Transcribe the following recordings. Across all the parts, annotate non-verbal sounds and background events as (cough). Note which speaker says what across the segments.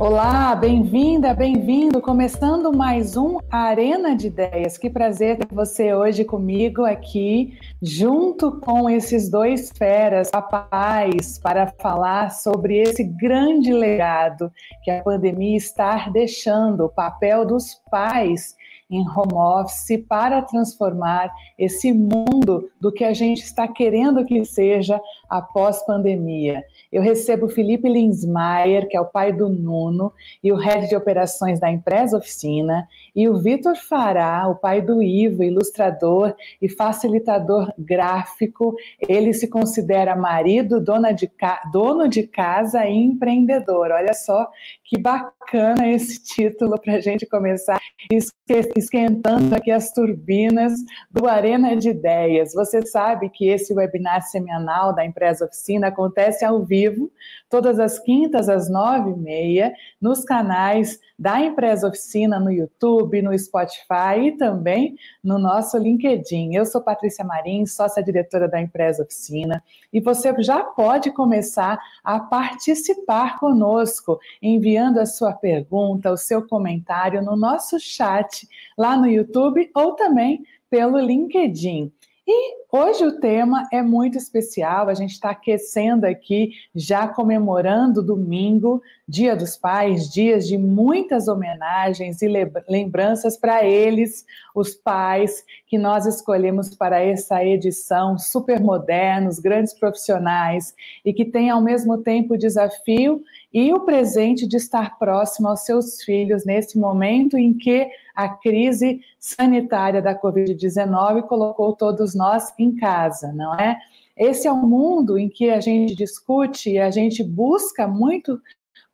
Speaker 1: Olá, bem-vinda, bem-vindo. Começando mais um Arena de Ideias. Que prazer ter você hoje comigo aqui, junto com esses dois feras, papais, para falar sobre esse grande legado que a pandemia está deixando, o papel dos pais em home office para transformar esse mundo do que a gente está querendo que seja após pandemia. Eu recebo Felipe Linsmaier, que é o pai do Nuno e o head de operações da empresa Oficina, e o Vitor Fará, o pai do Ivo, ilustrador e facilitador gráfico. Ele se considera marido, dona de dono de casa e empreendedor. Olha só que bacana esse título para a gente começar esquentando aqui as turbinas do Arena de Ideias. Você sabe que esse webinar semanal da empresa Oficina acontece ao vivo todas as quintas às nove e meia, nos canais da Empresa Oficina no YouTube, no Spotify e também no nosso LinkedIn. Eu sou Patrícia Marins, sócia-diretora da Empresa Oficina, e você já pode começar a participar conosco, enviando a sua pergunta, o seu comentário no nosso chat lá no YouTube ou também pelo LinkedIn. E hoje o tema é muito especial, a gente está aquecendo aqui, já comemorando domingo, Dia dos Pais, dias de muitas homenagens e lembranças para eles, os pais que nós escolhemos para essa edição, super modernos, grandes profissionais e que tem ao mesmo tempo o desafio e o presente de estar próximo aos seus filhos nesse momento em que a crise sanitária da Covid-19 colocou todos nós em casa, não é? Esse é um mundo em que a gente discute e a gente busca muito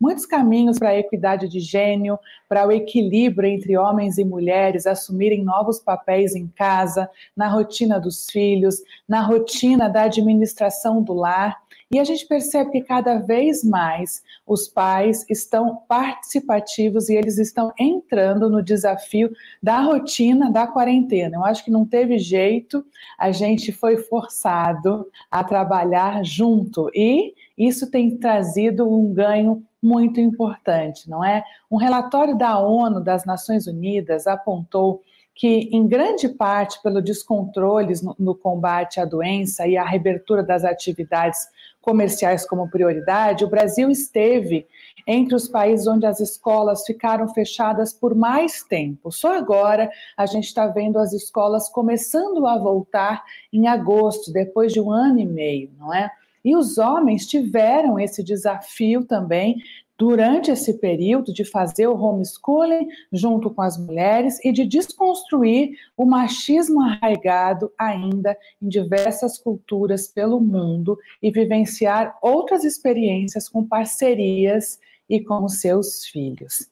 Speaker 1: muitos caminhos para a equidade de gênero, para o equilíbrio entre homens e mulheres assumirem novos papéis em casa, na rotina dos filhos, na rotina da administração do lar. E a gente percebe que cada vez mais os pais estão participativos e eles estão entrando no desafio da rotina da quarentena. Eu acho que não teve jeito, a gente foi forçado a trabalhar junto e isso tem trazido um ganho muito importante, não é? Um relatório da ONU, das Nações Unidas, apontou que, em grande parte, pelo descontroles no, no, combate à doença e a reabertura das atividades comerciais como prioridade, o Brasil esteve entre os países onde as escolas ficaram fechadas por mais tempo. Só agora a gente está vendo as escolas começando a voltar em agosto, depois de um ano e meio, não é? E os homens tiveram esse desafio também durante esse período de fazer o homeschooling junto com as mulheres e de desconstruir o machismo arraigado ainda em diversas culturas pelo mundo e vivenciar outras experiências com parcerias e com seus filhos.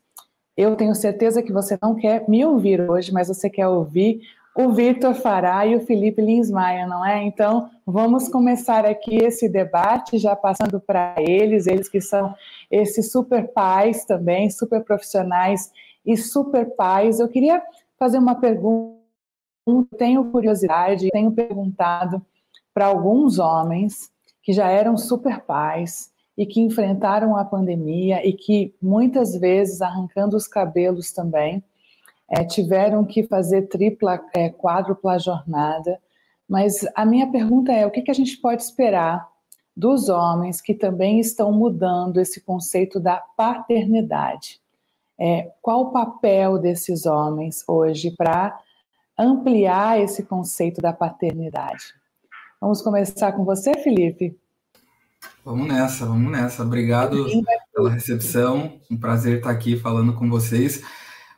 Speaker 1: Eu tenho certeza que você não quer me ouvir hoje, mas você quer ouvir o Vitor Fará e o Felipe Linsmaia, não é? Então, vamos começar aqui esse debate, já passando para eles, eles que são esses super pais também, super profissionais e super pais. Eu queria fazer uma pergunta, tenho curiosidade, tenho perguntado para alguns homens que já eram super pais e que enfrentaram a pandemia e que muitas vezes arrancando os cabelos também, é, tiveram que fazer tripla, é, quádrupla jornada. Mas a minha pergunta é: o que, que a gente pode esperar dos homens que também estão mudando esse conceito da paternidade? É, qual o papel desses homens hoje para ampliar esse conceito da paternidade? Vamos começar com você, Felipe?
Speaker 2: Vamos nessa, vamos nessa. Obrigado pela recepção. Um prazer estar aqui falando com vocês.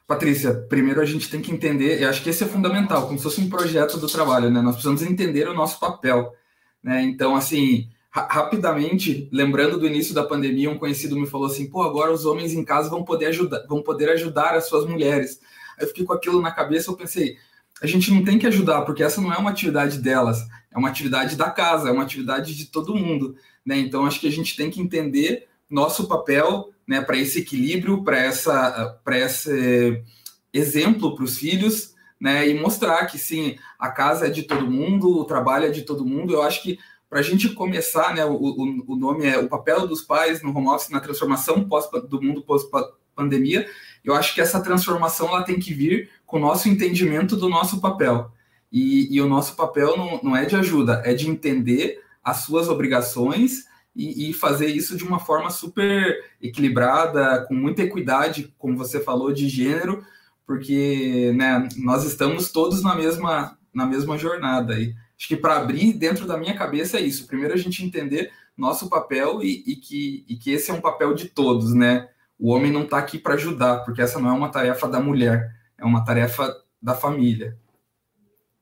Speaker 2: Patrícia, primeiro a gente tem que entender, e acho que esse é fundamental, como se fosse um projeto do trabalho, né? Nós precisamos entender o nosso papel, né? Então, assim, ra rapidamente, lembrando do início da pandemia, um conhecido me falou assim: pô, agora os homens em casa vão poder ajudar, vão poder ajudar as suas mulheres. Aí eu fiquei com aquilo na cabeça, eu pensei, a gente não tem que ajudar, porque essa não é uma atividade delas, é uma atividade da casa, é uma atividade de todo mundo, né? Então, acho que a gente tem que entender nosso papel né, para esse equilíbrio, para essa, para esse exemplo para os filhos, né, e mostrar que sim, a casa é de todo mundo, o trabalho é de todo mundo. Eu acho que para a gente começar, né, o, o, nome é o papel dos pais no home office na transformação pós, do mundo pós-pandemia. Eu acho que essa transformação ela tem que vir com o nosso entendimento do nosso papel. E, e o nosso papel não, não é de ajuda, é de entender as suas obrigações e, e, fazer isso de uma forma super equilibrada, com muita equidade, como você falou, de gênero, porque né, nós estamos todos na mesma, na mesma jornada. E acho que para abrir dentro da minha cabeça é isso. Primeiro a gente entender nosso papel e, e, que, e que esse é um papel de todos, né? O homem não está aqui para ajudar, porque essa não é uma tarefa da mulher, é uma tarefa da família.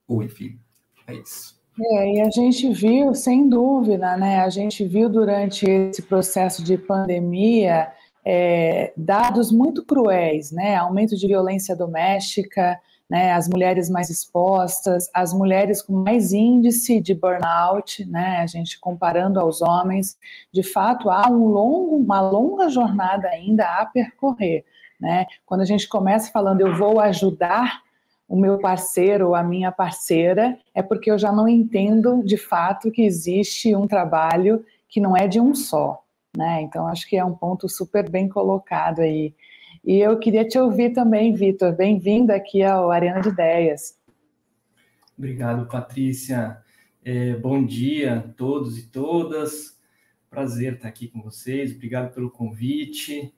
Speaker 2: Ou enfim, é isso.
Speaker 1: É, e a gente viu, sem dúvida, né? A gente viu durante esse processo de pandemia é, dados muito cruéis, né? Aumento de violência doméstica, né? As mulheres mais expostas, as mulheres com mais índice de burnout, né? A gente comparando aos homens, de fato há um longo, uma longa jornada ainda a percorrer, né? Quando a gente começa falando eu vou ajudar o meu parceiro ou a minha parceira, é porque eu já não entendo de fato que existe um trabalho que não é de um só, né? Então acho que é um ponto super bem colocado aí. E eu queria te ouvir também, Vitor. Bem-vindo aqui ao Arena de Ideias.
Speaker 3: Obrigado, Patrícia. É, bom dia a todos e todas. Prazer estar aqui com vocês. Obrigado pelo convite.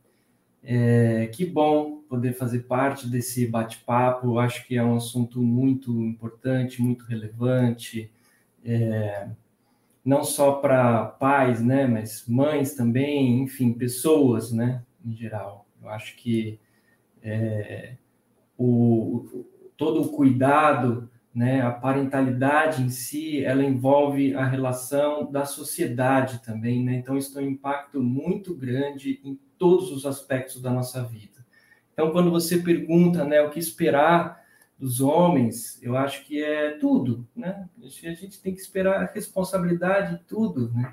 Speaker 3: É, que bom poder fazer parte desse bate-papo. Acho que é um assunto muito importante, muito relevante, é, não só para pais, né, mas mães também, enfim, pessoas, né, em geral. Eu acho que é, o, todo o cuidado, né, a parentalidade em si, ela envolve a relação da sociedade também, né? Então isso tem um impacto muito grande em todos os aspectos da nossa vida. Então, quando você pergunta né, o que esperar dos homens, eu acho que é tudo, né? A gente tem que esperar responsabilidade tudo, né?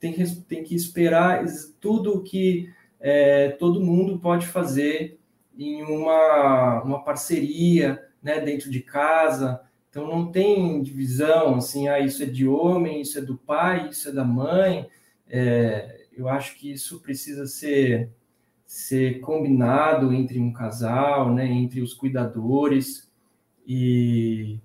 Speaker 3: Tem que, tem que esperar tudo o que é, todo mundo pode fazer em uma, uma parceria, né, dentro de casa. Então, não tem divisão, assim, ah, isso é de homem, isso é do pai, isso é da mãe. É, eu acho que isso precisa ser, ser combinado entre um casal, né, entre os cuidadores e,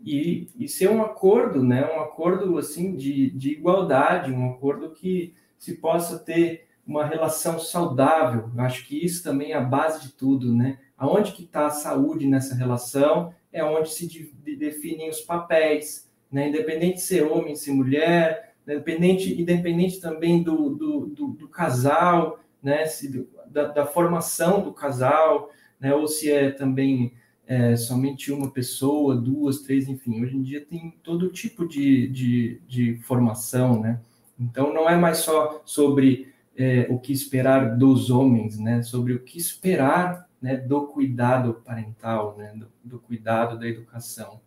Speaker 3: e, e ser um acordo, né, um acordo assim de, de igualdade, um acordo que se possa ter uma relação saudável. Eu acho que isso também é a base de tudo, né? Aonde que está a saúde nessa relação é onde se de, de definem os papéis, né? Independente de ser homem, ser mulher, independente, independente também do, do, do, do casal, né, se, da, da, formação do casal, né, ou se é também é, somente uma pessoa, duas, três, enfim. Hoje em dia tem todo tipo de, de, de formação, né? Então não é mais só sobre é, o que esperar dos homens, né? Sobre o que esperar né, do cuidado parental, né? Do, do cuidado da educação.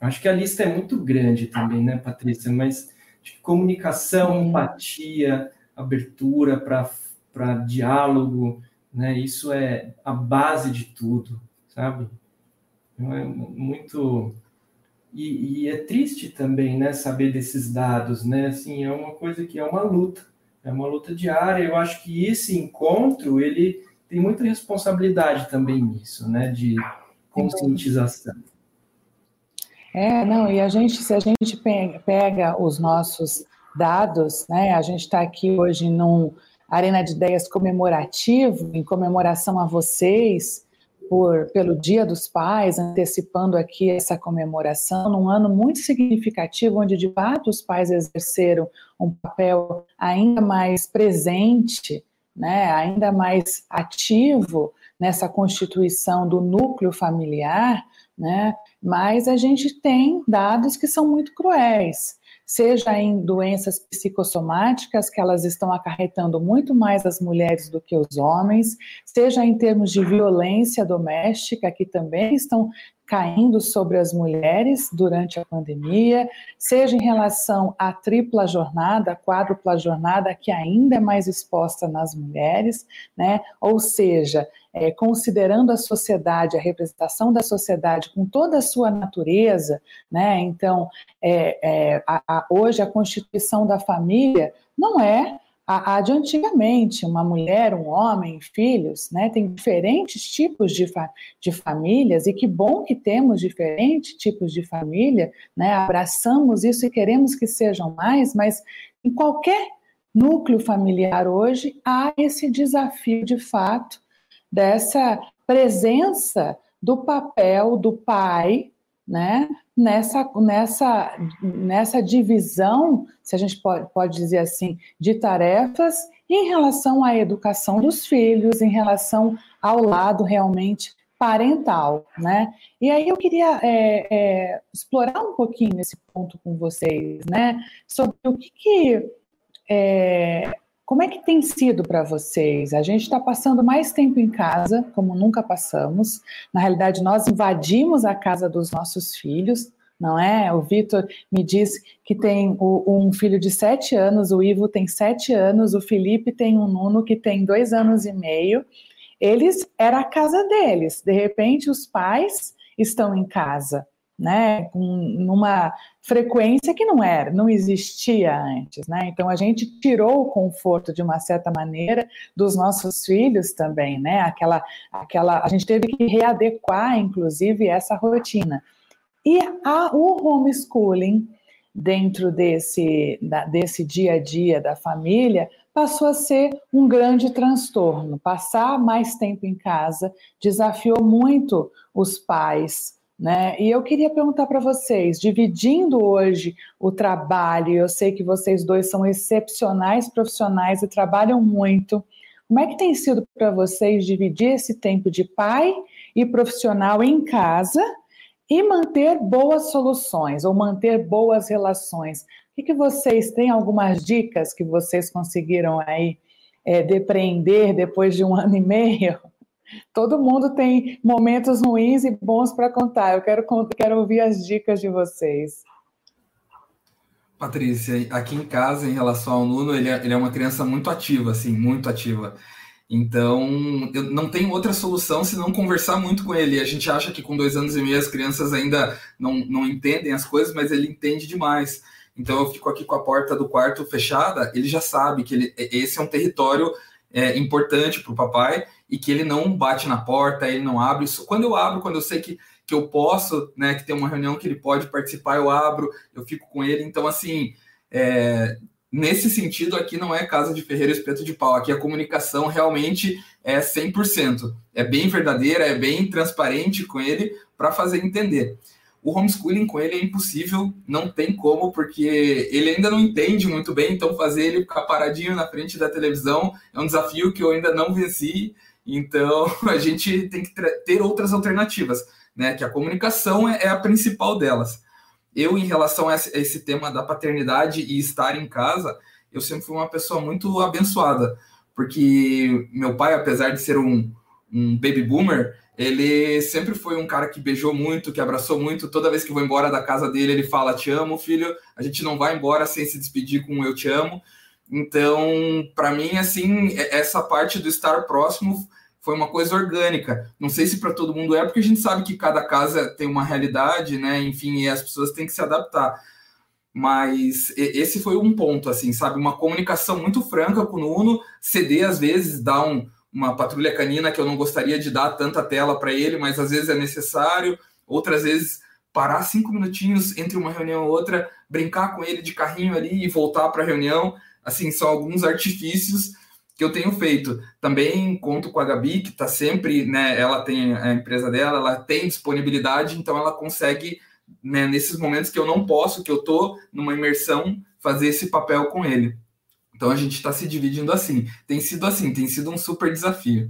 Speaker 3: Acho que a lista é muito grande também, né, Patrícia? Mas comunicação, empatia, abertura para diálogo, né? Isso é a base de tudo, sabe? Então, é muito e, e, é triste também, né? Saber desses dados, né? Assim, é uma coisa que é uma luta, é uma luta diária. Eu acho que esse encontro ele tem muita responsabilidade também nisso, né? De conscientização.
Speaker 1: É, não, e a gente, se a gente pega os nossos dados, né, a gente está aqui hoje num Arena de Ideias comemorativo, em comemoração a vocês, por, pelo Dia dos Pais, antecipando aqui essa comemoração, num ano muito significativo, onde de fato os pais exerceram um papel ainda mais presente, né, ainda mais ativo nessa constituição do núcleo familiar, né? Mas a gente tem dados que são muito cruéis, seja em doenças psicossomáticas, que elas estão acarretando muito mais as mulheres do que os homens, seja em termos de violência doméstica, que também estão caindo sobre as mulheres durante a pandemia, seja em relação à tripla jornada, quádrupla jornada, que ainda é mais exposta nas mulheres, né? Ou seja, é, considerando a sociedade, a representação da sociedade com toda a sua natureza, né? Então, é, é, a, a, hoje a constituição da família não é a, a, de antigamente, uma mulher, um homem, filhos, né? Tem diferentes tipos de, fa de famílias e que bom que temos diferentes tipos de família, né? Abraçamos isso e queremos que sejam mais, mas em qualquer núcleo familiar hoje há esse desafio de fato dessa presença do papel do pai, né, nessa, nessa, nessa divisão, se a gente pode, pode dizer assim, de tarefas em relação à educação dos filhos, em relação ao lado realmente parental, né? E aí eu queria é, é, explorar um pouquinho esse ponto com vocês, né? Sobre o que, que é, como é que tem sido para vocês? A gente está passando mais tempo em casa, como nunca passamos. Na realidade, nós invadimos a casa dos nossos filhos, não é? O Vitor me disse que tem um filho de sete anos, o Ivo tem sete anos, o Felipe tem um Nuno que tem dois anos e meio. Eles era a casa deles. De repente, os pais estão em casa né, com numa frequência que não era, não existia antes, né? Então a gente tirou o conforto de uma certa maneira dos nossos filhos também, né? Aquela, aquela, a gente teve que readequar, inclusive, essa rotina. E a, o homeschooling dentro desse, da, desse dia a dia da família passou a ser um grande transtorno. Passar mais tempo em casa desafiou muito os pais né? E eu queria perguntar para vocês, dividindo hoje o trabalho, eu sei que vocês dois são excepcionais profissionais e trabalham muito. Como é que tem sido para vocês dividir esse tempo de pai e profissional em casa e manter boas soluções ou manter boas relações? O que, vocês têm algumas dicas que vocês conseguiram aí é, depreender depois de um (laughs) ano e meio? Todo mundo tem momentos ruins e bons para contar. Eu quero, quero ouvir as dicas de vocês.
Speaker 2: Patrícia, aqui em casa, em relação ao Nuno, ele é, ele é uma criança muito ativa, assim, muito ativa. Então, eu não tenho outra solução se não conversar muito com ele. A gente acha que com dois anos e meio as crianças ainda não, não entendem as coisas, mas ele entende demais. Então, eu fico aqui com a porta do quarto fechada, ele já sabe que ele, esse é um território é, importante para o papai e que ele não bate na porta, ele não abre. Quando eu abro, quando eu sei que, que eu posso, né, que tem uma reunião que ele pode participar, eu abro, eu fico com ele. Então, assim, é, nesse sentido, aqui não é casa de ferreiro espeto de pau, aqui a comunicação realmente é 100%. É bem verdadeira, é bem transparente com ele para fazer entender. O homeschooling com ele é impossível, não tem como, porque ele ainda não entende muito bem, então fazer ele ficar paradinho na frente da televisão é um desafio que eu ainda não venci, então (laughs) a gente tem que ter outras alternativas, né? Que a comunicação é, é a principal delas. Eu, em relação a esse, tema da paternidade e estar em casa, eu sempre fui uma pessoa muito abençoada, porque meu pai, apesar de ser um, um baby boomer, ele sempre foi um cara que beijou muito, que abraçou muito. Toda vez que vou embora da casa dele, ele fala: Te amo, filho. A gente não vai embora sem se despedir com Eu te amo. Então, para mim, assim, essa parte do estar próximo foi uma coisa orgânica. Não sei se para todo mundo é, porque a gente sabe que cada casa tem uma realidade, né? Enfim, e as pessoas têm que se adaptar. Mas esse foi um ponto, assim, sabe? Uma comunicação muito franca com o Nuno, ceder às vezes, dar um uma patrulha canina que eu não gostaria de dar tanta tela para ele, mas às vezes é necessário. Outras vezes parar cinco minutinhos entre uma reunião e outra, brincar com ele de carrinho ali e voltar para a reunião. Assim, são alguns artifícios que eu tenho feito. Também conto com a Gabi, que está sempre, né? Ela tem a empresa dela, ela tem disponibilidade, então ela consegue, né, nesses momentos que eu não posso, que eu estou numa imersão, fazer esse papel com ele. Então a gente está se dividindo assim. Tem sido assim, tem sido um super desafio.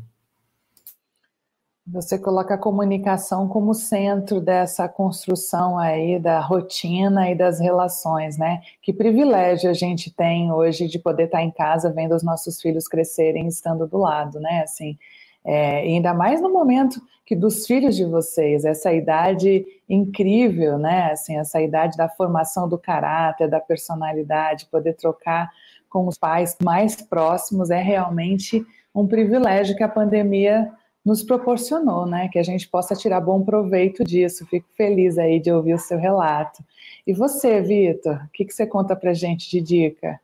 Speaker 1: Você coloca a comunicação como centro dessa construção aí da rotina e das relações, né? Que privilégio a gente tem hoje de poder estar em casa vendo os nossos filhos crescerem estando do lado, né? Assim, é, ainda mais no momento que dos filhos de vocês, essa idade incrível, né? Assim, essa idade da formação do caráter, da personalidade, poder trocar com os pais mais próximos é realmente um privilégio que a pandemia nos proporcionou, né? Que a gente possa tirar bom proveito disso. Fico feliz aí de ouvir o seu relato. E você, Vitor, o que, que você conta para gente de dica?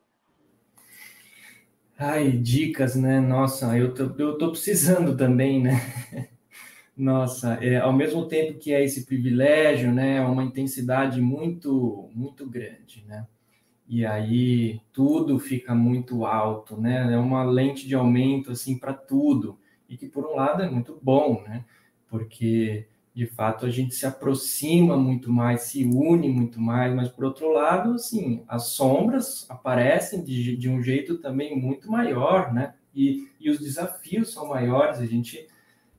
Speaker 3: Ai, dicas, né? Nossa, eu tô, eu tô precisando também, né? (laughs) Nossa, é, ao mesmo tempo que é esse privilégio, né? É uma intensidade muito, muito grande, né? E aí tudo fica muito alto, né? É uma lente de aumento, assim, para tudo e que por um lado é muito bom, né? Porque de fato a gente se aproxima muito mais, se une muito mais, mas por outro lado, assim, as sombras aparecem de, de um jeito também muito maior, né? E, e os desafios são maiores, a gente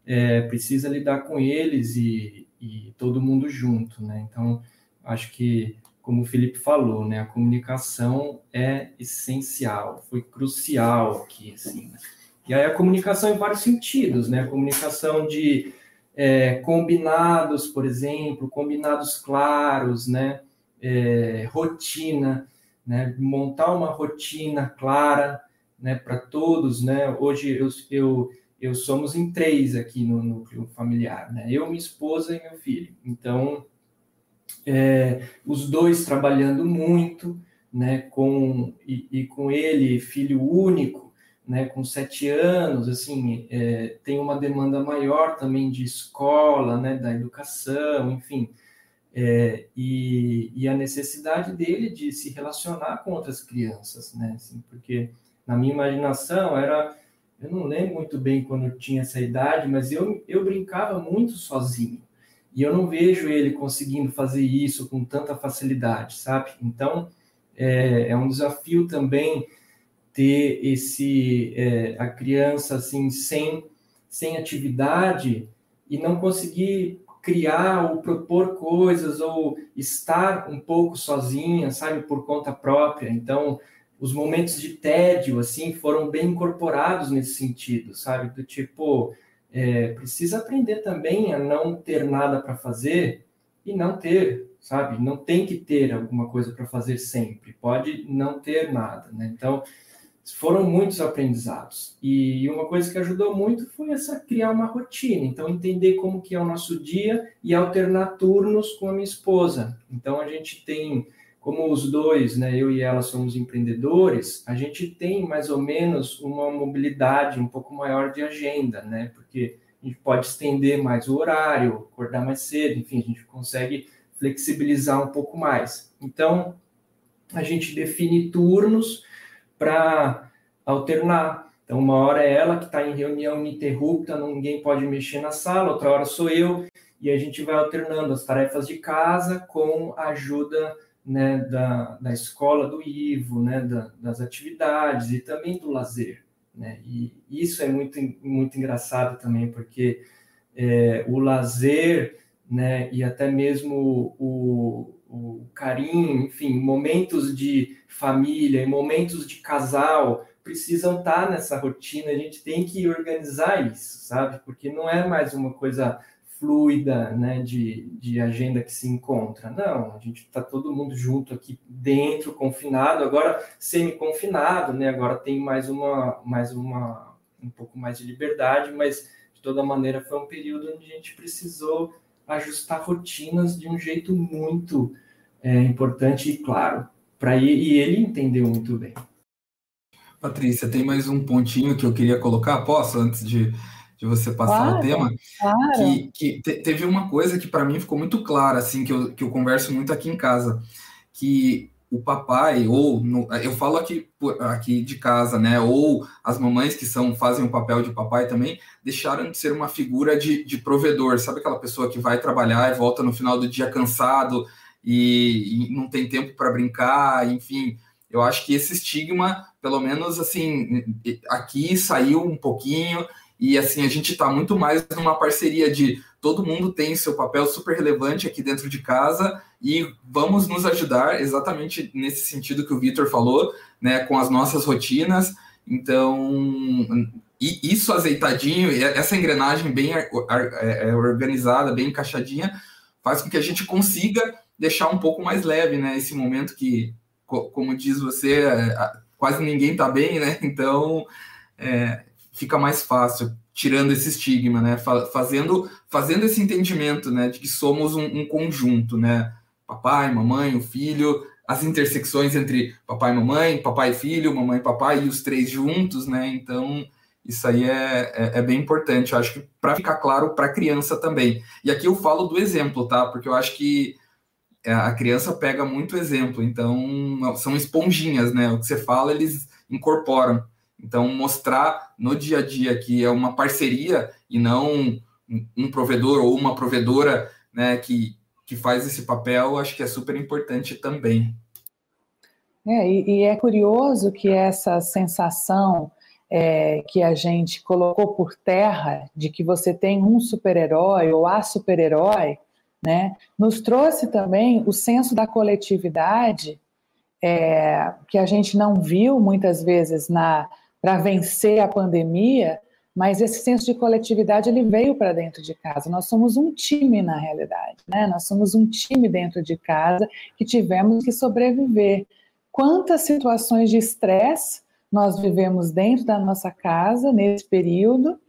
Speaker 3: é, precisa lidar com eles e, e todo mundo junto, né? Então, acho que, como o Felipe falou, né? A comunicação é essencial, foi crucial aqui, assim, né? E aí a comunicação em vários sentidos, né? A comunicação de é, combinados, por exemplo, combinados claros, né? É, rotina, né? Montar uma rotina clara, né? Para todos, né? Hoje eu, eu, eu somos em três aqui no núcleo familiar, né? Eu, minha esposa e meu filho. Então, é, os dois trabalhando muito, né? Com e, e com ele, filho único né, com sete anos, assim, é, tem uma demanda maior também de escola, né, da educação, enfim, é, e, e, a necessidade dele de se relacionar com outras crianças, né, assim, porque na minha imaginação era, eu não lembro muito bem quando eu tinha essa idade, mas eu, eu brincava muito sozinho, e eu não vejo ele conseguindo fazer isso com tanta facilidade, sabe? Então, é, é um desafio também ter esse é, a criança assim sem sem atividade e não conseguir criar ou propor coisas ou estar um pouco sozinha, sabe, por conta própria. Então, os momentos de tédio assim foram bem incorporados nesse sentido, sabe, do tipo é, precisa aprender também a não ter nada para fazer e não ter, sabe, não tem que ter alguma coisa para fazer sempre, pode não ter nada, né? Então foram muitos aprendizados. E uma coisa que ajudou muito foi essa criar uma rotina, então entender como que é o nosso dia e alternar turnos com a minha esposa. Então a gente tem, como os dois, né, eu e ela somos empreendedores, a gente tem mais ou menos uma mobilidade um pouco maior de agenda, né? Porque a gente pode estender mais o horário, acordar mais cedo, enfim, a gente consegue flexibilizar um pouco mais. Então, a gente define turnos para alternar. Então, uma hora é ela que está em reunião ininterrupta, ninguém pode mexer na sala, outra hora sou eu, e a gente vai alternando as tarefas de casa com a ajuda né, da, da escola do Ivo, né, da, das atividades e também do lazer. Né? E isso é muito, muito engraçado também, porque é, o lazer né, e até mesmo o, o carinho, enfim, momentos de família e momentos de casal precisam estar nessa rotina, a gente tem que organizar isso, sabe? Porque não é mais uma coisa fluida, né, de, de agenda que se encontra. Não, a gente está todo mundo junto aqui dentro, confinado, agora semi-confinado, né? Agora tem mais uma, mais uma, um pouco mais de liberdade, mas de toda maneira foi um período onde a gente precisou ajustar rotinas de um jeito muito é, importante e claro para ele, e ele entendeu muito bem.
Speaker 2: Patrícia, tem mais um pontinho que eu queria colocar, posso, antes de, de você passar claro, o tema? Claro. Que, que te, teve uma coisa que para mim ficou muito clara, assim, que eu, que eu converso muito aqui em casa, que o papai, ou no, eu falo aqui, aqui de casa, né? Ou as mamães que são fazem o papel de papai também, deixaram de ser uma figura de, de provedor, sabe aquela pessoa que vai trabalhar e volta no final do dia cansado e, e não tem tempo para brincar, enfim. Eu acho que esse estigma, pelo menos assim, aqui saiu um pouquinho e assim a gente está muito mais numa parceria de todo mundo tem seu papel super relevante aqui dentro de casa e vamos nos ajudar exatamente nesse sentido que o Vitor falou, né, com as nossas rotinas. Então, isso azeitadinho, essa engrenagem bem é, é, organizada, bem encaixadinha, faz com que a gente consiga deixar um pouco mais leve, né, esse momento que, como diz você, quase ninguém está bem, né? Então, é, fica mais fácil, tirando esse estigma, né? Fazendo, fazendo esse entendimento, né? De que somos um, um conjunto, né? Papai, mamãe, o filho, as intersecções entre papai e mamãe, papai e filho, mamãe e papai, e os três juntos, né? Então, isso aí é, é, é bem importante, eu acho que para ficar claro para a criança também. E aqui eu falo do exemplo, tá? Porque eu acho que é, a criança pega muito exemplo, então são esponjinhas, né? O que você fala, eles incorporam. Então, mostrar no dia a dia que é uma parceria e não um provedor ou uma provedora né, que, que faz esse papel, acho que é super importante também.
Speaker 1: É, e, e é curioso que essa sensação é, que a gente colocou por terra de que você tem um super-herói ou a super-herói, né, nos trouxe também o senso da coletividade é, que a gente não viu muitas vezes na para vencer a pandemia, mas esse senso de coletividade ele veio para dentro de casa. Nós somos um time na realidade, né? Nós somos um time dentro de casa que tivemos que sobreviver. Quantas situações de estresse nós vivemos dentro da nossa casa nesse período,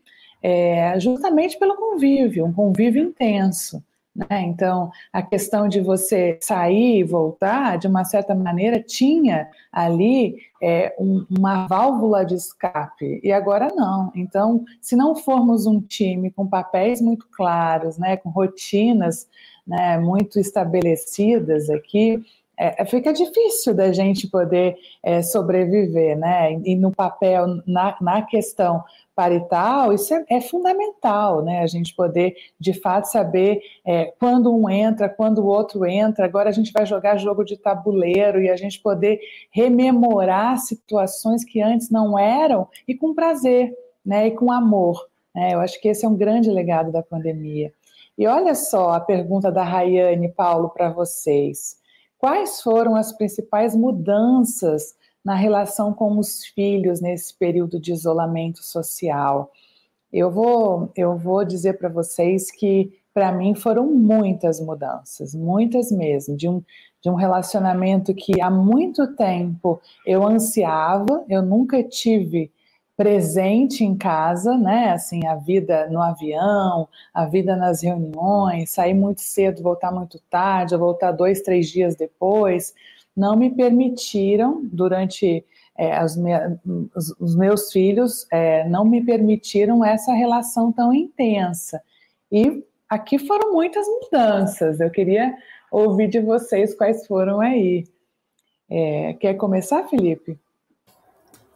Speaker 1: é, justamente pelo convívio, um convívio intenso. Né? Então, a questão de você sair e voltar, de uma certa maneira, tinha ali é, um, uma válvula de escape, e agora não. Então, se não formos um time com papéis muito claros, né, com rotinas né, muito estabelecidas aqui, é, fica difícil da gente poder é, sobreviver, né? E no papel, na, na questão parital, isso é, é, fundamental, né? A gente poder, de fato, saber é, quando um entra, quando o outro entra. Agora a gente vai jogar jogo de tabuleiro e a gente poder rememorar situações que antes não eram e com prazer, né? E com amor. Né? Eu acho que esse é um grande legado da pandemia. E olha só a pergunta da Rayane Paulo para vocês. Quais foram as principais mudanças na relação com os filhos nesse período de isolamento social. Eu vou, eu vou dizer para vocês que, para mim, foram muitas mudanças, muitas mesmo, de um, de um relacionamento que há muito tempo eu ansiava, eu nunca tive presente em casa, né? Assim, a vida no avião, a vida nas reuniões, sair muito cedo, voltar muito tarde, voltar dois, três dias depois não me permitiram, durante é, me, os, os, meus filhos, é, não me permitiram essa relação tão intensa. E aqui foram muitas mudanças. Eu queria ouvir de vocês quais foram aí. É, quer começar, Felipe?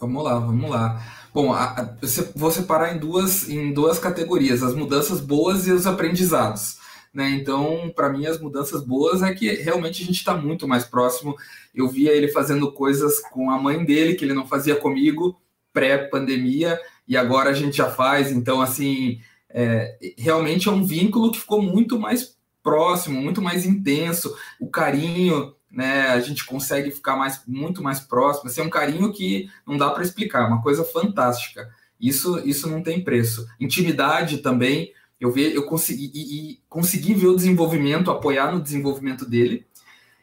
Speaker 2: Vamos lá, vamos lá. Bom, a, vou separar em duas, em duas categorias: as mudanças boas e os aprendizados. Né? Então, para mim, as mudanças boas é que realmente a gente está muito mais próximo. Eu via ele fazendo coisas com a mãe dele que ele não fazia comigo pré-pandemia e agora a gente já faz. Então, assim, é, realmente é um vínculo que ficou muito mais próximo, muito mais intenso. O carinho, né? A gente consegue ficar mais, muito mais próximo. Assim, é um carinho que não dá para explicar, uma coisa fantástica. Isso, isso não tem preço. Intimidade também eu, ver, eu consegui, e, e consegui ver o desenvolvimento, apoiar no desenvolvimento dele.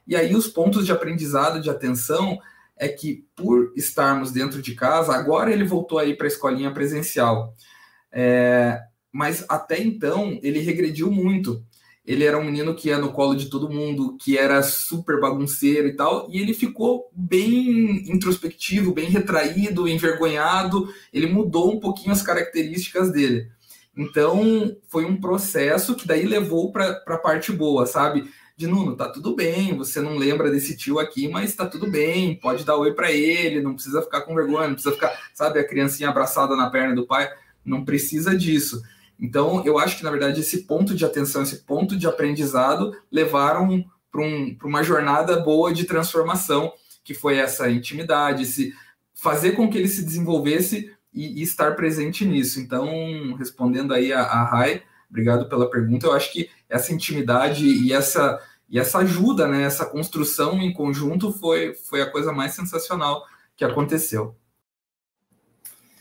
Speaker 2: E aí os pontos de aprendizado, de atenção, é que por estarmos dentro de casa, agora ele voltou aí para a escolinha presencial. É, mas até então ele regrediu muito. Ele era um menino que ia no colo de todo mundo, que era super bagunceiro e tal, e ele ficou bem introspectivo, bem retraído, envergonhado. Ele mudou um pouquinho as características dele. Então, foi um processo que daí levou para a parte boa, sabe? De Nuno, tá tudo bem, você não lembra desse tio aqui, mas tá tudo bem, pode dar oi para ele, não precisa ficar com vergonha, não precisa ficar, sabe, a criancinha abraçada na perna do pai, não precisa disso. Então, eu acho que, na verdade, esse ponto de atenção, esse ponto de aprendizado levaram para um, uma jornada boa de transformação, que foi essa intimidade, esse fazer com que ele se desenvolvesse e, e, estar presente nisso. Então, respondendo aí a, a Rai, obrigado pela pergunta. Eu acho que essa intimidade e essa, e essa ajuda, né, essa construção em conjunto foi, foi a coisa mais sensacional que aconteceu.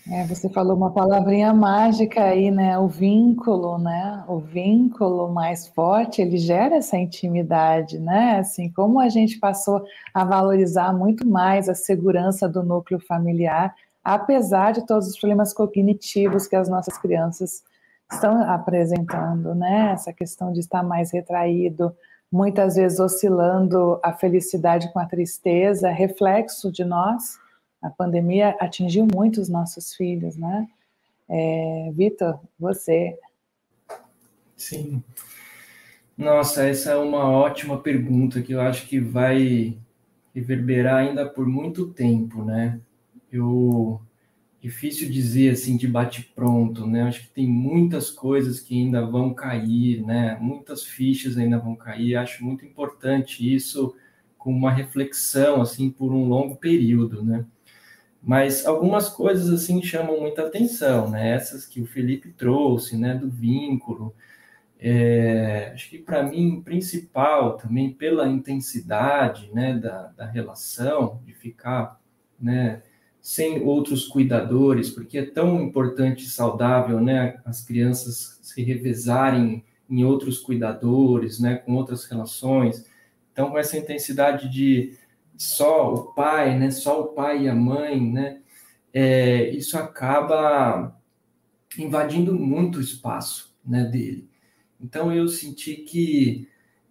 Speaker 1: É, você falou uma palavrinha mágica aí, né? O vínculo, né? O vínculo mais forte, ele gera essa intimidade, né? Assim, como a gente passou a valorizar muito mais a segurança do núcleo familiar, apesar de todos os problemas cognitivos que as nossas crianças estão apresentando, né? Essa questão de estar mais retraído, muitas vezes oscilando a felicidade com a tristeza, reflexo de nós. A pandemia atingiu muito os nossos filhos, né? É, Vitor, você.
Speaker 3: Sim. Nossa, essa é uma ótima pergunta que eu acho que vai reverberar ainda por muito tempo, né? Eu difícil dizer assim de bate pronto, né? Acho que tem muitas coisas que ainda vão cair, né? Muitas fichas ainda vão cair. Acho muito importante isso com uma reflexão assim por um longo período, né? Mas algumas coisas assim chamam muita atenção, né? Essas que o Felipe trouxe, né? Do vínculo. É, acho que para mim principal também pela intensidade, né? Da, da relação de ficar, né? Sem outros cuidadores, porque é tão importante e saudável, né? As crianças se revezarem em outros cuidadores, né? Com outras relações. Então, com essa intensidade de só o pai, né? Só o pai e a mãe, né? É, isso acaba invadindo muito o espaço, né? Dele. Então eu senti que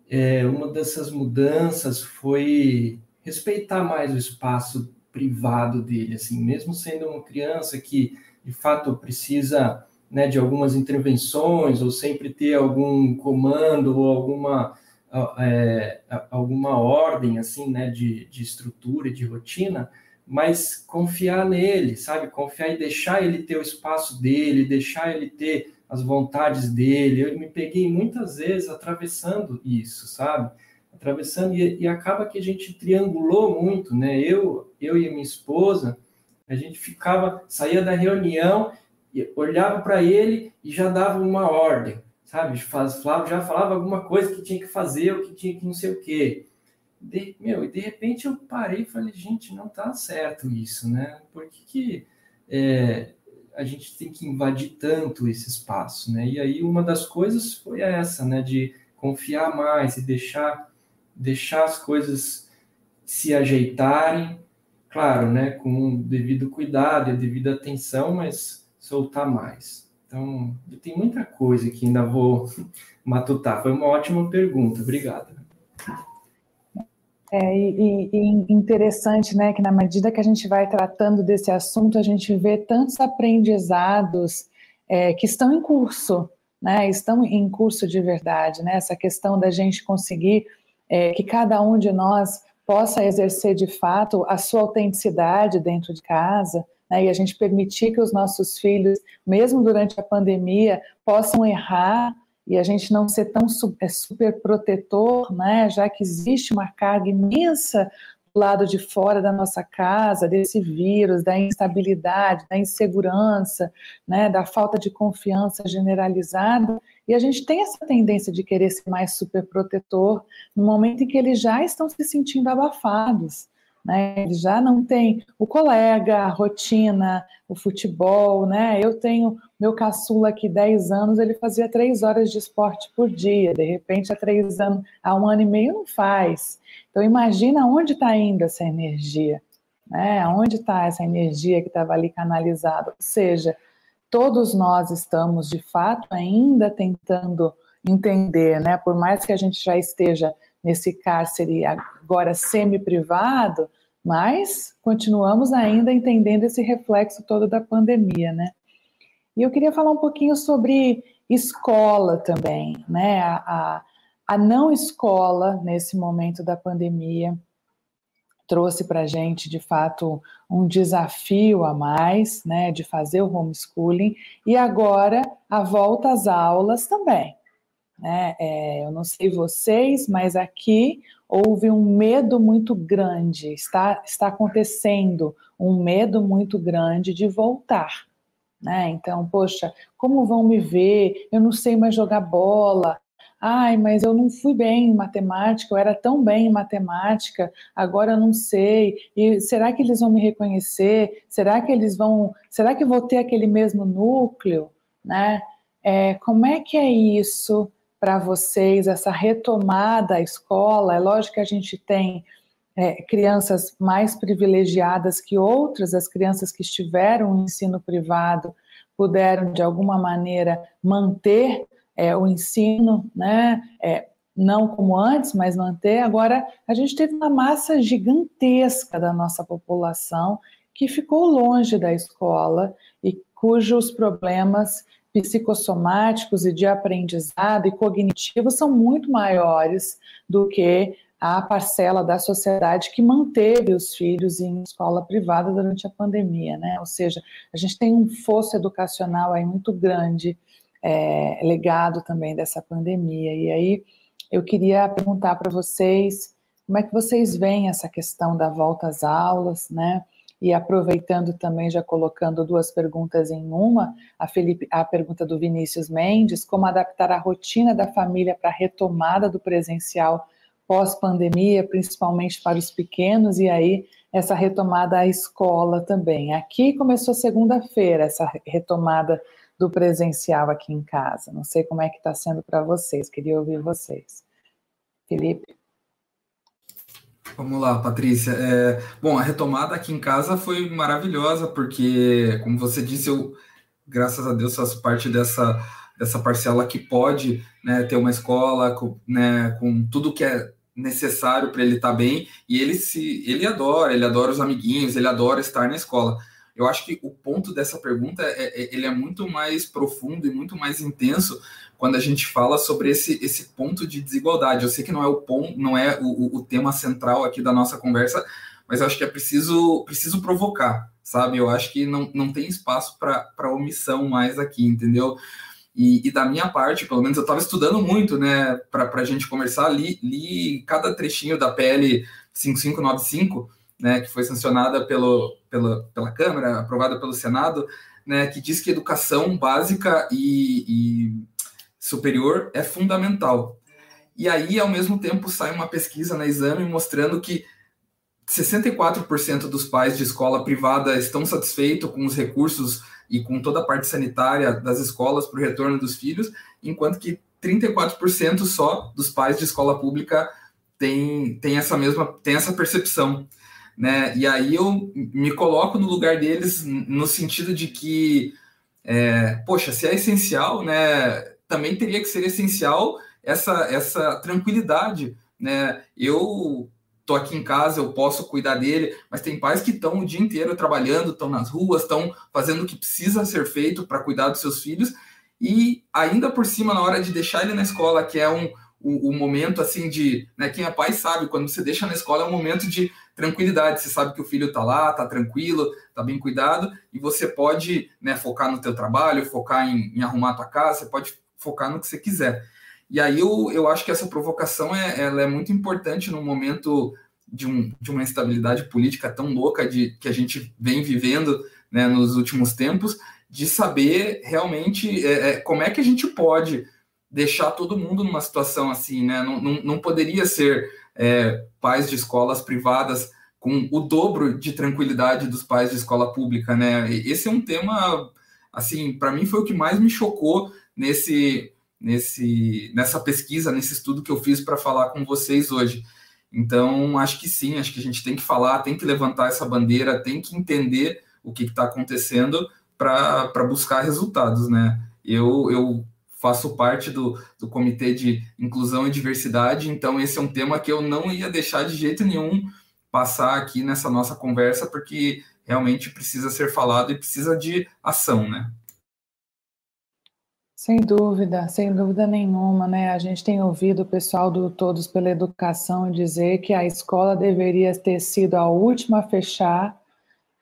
Speaker 3: é, uma dessas mudanças foi respeitar mais o espaço privado dele, assim, mesmo sendo uma criança que de fato precisa né, de algumas intervenções ou sempre ter algum comando ou alguma é, alguma ordem assim, né, de, de estrutura e de rotina, mas confiar nele, sabe? Confiar e deixar ele ter o espaço dele, deixar ele ter as vontades dele. Eu me peguei muitas vezes atravessando isso, sabe? Atravessando e, e acaba que a gente triangulou muito, né? Eu, eu e minha esposa, a gente ficava, saía da reunião, olhava para ele e já dava uma ordem sabe? Falava, já falava alguma coisa que tinha que fazer, ou que tinha que não sei o quê. De, meu, e de repente eu parei e falei, gente, não tá certo isso, né? Por que, que é, a gente tem que invadir tanto esse espaço, né? E aí uma das coisas foi essa, né? De confiar mais e deixar, deixar as coisas se ajeitarem, claro, né? Com o devido cuidado e a devida atenção, mas soltar mais. Então, tem muita coisa que ainda vou matutar. Foi uma ótima pergunta, obrigado.
Speaker 1: É, e, e, interessante, né, que na medida que a gente vai tratando desse assunto, a gente vê tantos aprendizados é, que estão em curso, né, estão em curso de verdade, né, essa questão da gente conseguir é, que cada um de nós possa exercer de fato a sua autenticidade dentro de casa, né, e a gente permitir que os nossos filhos, mesmo durante a pandemia, possam errar e a gente não ser tão super, é, super protetor, né, já que existe uma carga imensa do lado de fora da nossa casa, desse vírus, da instabilidade, da insegurança, né, da falta de confiança generalizada, e a gente tem essa tendência de querer ser mais super protetor no momento em que eles já estão se sentindo abafados. Né? Ele já não tem o colega, a rotina, o futebol, né? Eu tenho meu caçula aqui, 10 anos, ele fazia três horas de esporte por dia, de repente há três anos, há um ano e meio não faz. Então imagina onde está indo essa energia, né? Onde está essa energia que estava ali canalizada? Ou seja, todos nós estamos de fato ainda tentando entender, né? Por mais que a gente já esteja nesse cárcere agora semi-privado, mas continuamos ainda entendendo esse reflexo todo da pandemia, né? E eu queria falar um pouquinho sobre escola também, né? A, a, a não escola nesse momento da pandemia trouxe para a gente, de fato, um desafio a mais, né, de fazer o homeschooling, e agora a volta às aulas também. Né? É, eu não sei vocês, mas aqui houve um medo muito grande, está, está acontecendo um medo muito grande de voltar. Né? Então, poxa, como vão me ver? Eu não sei mais jogar bola. Ai, mas eu não fui bem em matemática, eu era tão bem em matemática, agora eu não sei. E será que eles vão me reconhecer? Será que eles vão. Será que vou ter aquele mesmo núcleo? Né? É, como é que é isso? Para vocês essa retomada à escola? É lógico que a gente tem é, crianças mais privilegiadas que outras, as crianças que estiveram no ensino privado puderam, de alguma maneira, manter é, o ensino, né? É, não como antes, mas manter. Agora, a gente teve uma massa gigantesca da nossa população que ficou longe da escola e cujos problemas psicossomáticos e de aprendizado e cognitivos são muito maiores do que a parcela da sociedade que manteve os filhos em escola privada durante a pandemia, né? Ou seja, a gente tem um fosso educacional aí muito grande, é, legado também dessa pandemia. E aí eu queria perguntar para vocês como é que vocês veem essa questão da volta às aulas, né? E aproveitando também, já colocando duas perguntas em uma, a, Felipe, a pergunta do Vinícius Mendes, como adaptar a rotina da família para a retomada do presencial pós-pandemia, principalmente para os pequenos, e aí essa retomada à escola também. Aqui começou segunda-feira essa retomada do presencial aqui em casa. Não sei como é que está sendo para vocês, queria ouvir vocês. Felipe?
Speaker 2: Vamos lá, Patrícia. É, bom, a retomada aqui em casa foi maravilhosa, porque, como você disse, eu, graças a Deus, faço parte dessa, dessa parcela que pode né, ter uma escola com, né, com tudo que é necessário para ele estar tá bem, e ele se ele adora, ele adora os amiguinhos, ele adora estar na escola. Eu acho que o ponto dessa pergunta é, é, ele é muito mais profundo e muito mais intenso quando a gente fala sobre esse, esse ponto de desigualdade. Eu sei que não é o ponto, não é o, o tema central aqui da nossa conversa, mas eu acho que é preciso, preciso provocar, sabe? Eu acho que não, não tem espaço para omissão mais aqui, entendeu? E, e, da minha parte, pelo menos eu estava estudando muito, né, para a gente conversar, li, li cada trechinho da PL 5595, né, que foi sancionada pelo, pela, pela Câmara, aprovada pelo Senado, né, que diz que educação básica e, e superior é fundamental. E aí, ao mesmo tempo, sai uma pesquisa na Exame mostrando que 64% dos pais de escola privada estão satisfeitos com os recursos e com toda a parte sanitária das escolas para o retorno dos filhos, enquanto que 34% só dos pais de escola pública tem, tem essa mesma tem essa percepção. Né? E aí eu me coloco no lugar deles no sentido de que, é, poxa, se é essencial, né, também teria que ser essencial essa, essa tranquilidade. Né? Eu tô aqui em casa, eu posso cuidar dele, mas tem pais que estão o dia inteiro trabalhando, estão nas ruas, estão fazendo o que precisa ser feito para cuidar dos seus filhos, e ainda por cima, na hora de deixar ele na escola, que é um, o, o momento assim de, né, quem é pai sabe, quando você deixa na escola é um momento de tranquilidade, você sabe que o filho está lá, está tranquilo, está bem cuidado, e você pode né, focar no teu trabalho, focar em, em arrumar a tua casa, você pode focar no que você quiser. E aí eu, eu acho que essa provocação é, ela é muito importante no momento de, um, de uma instabilidade política tão louca de, que a gente vem vivendo né, nos últimos tempos, de saber realmente é, é, como é que a gente pode deixar todo mundo numa situação assim, né? Não, não, não poderia ser é, pais de escolas privadas com o dobro de tranquilidade dos pais de escola pública, né? Esse é um tema, assim, para mim foi o que mais me chocou nesse nesse, nessa pesquisa, nesse estudo que eu fiz para falar com vocês hoje. Então, acho que sim, acho que a gente tem que falar, tem que levantar essa bandeira, tem que entender o que está acontecendo para buscar resultados, né? Eu, eu faço parte do, do Comitê de Inclusão e Diversidade, então esse é um tema que eu não ia deixar de jeito nenhum passar aqui nessa nossa conversa, porque realmente precisa ser falado e precisa de ação, né?
Speaker 1: Sem dúvida, sem dúvida nenhuma, né? A gente tem ouvido o pessoal do Todos pela Educação dizer que a escola deveria ter sido a última a fechar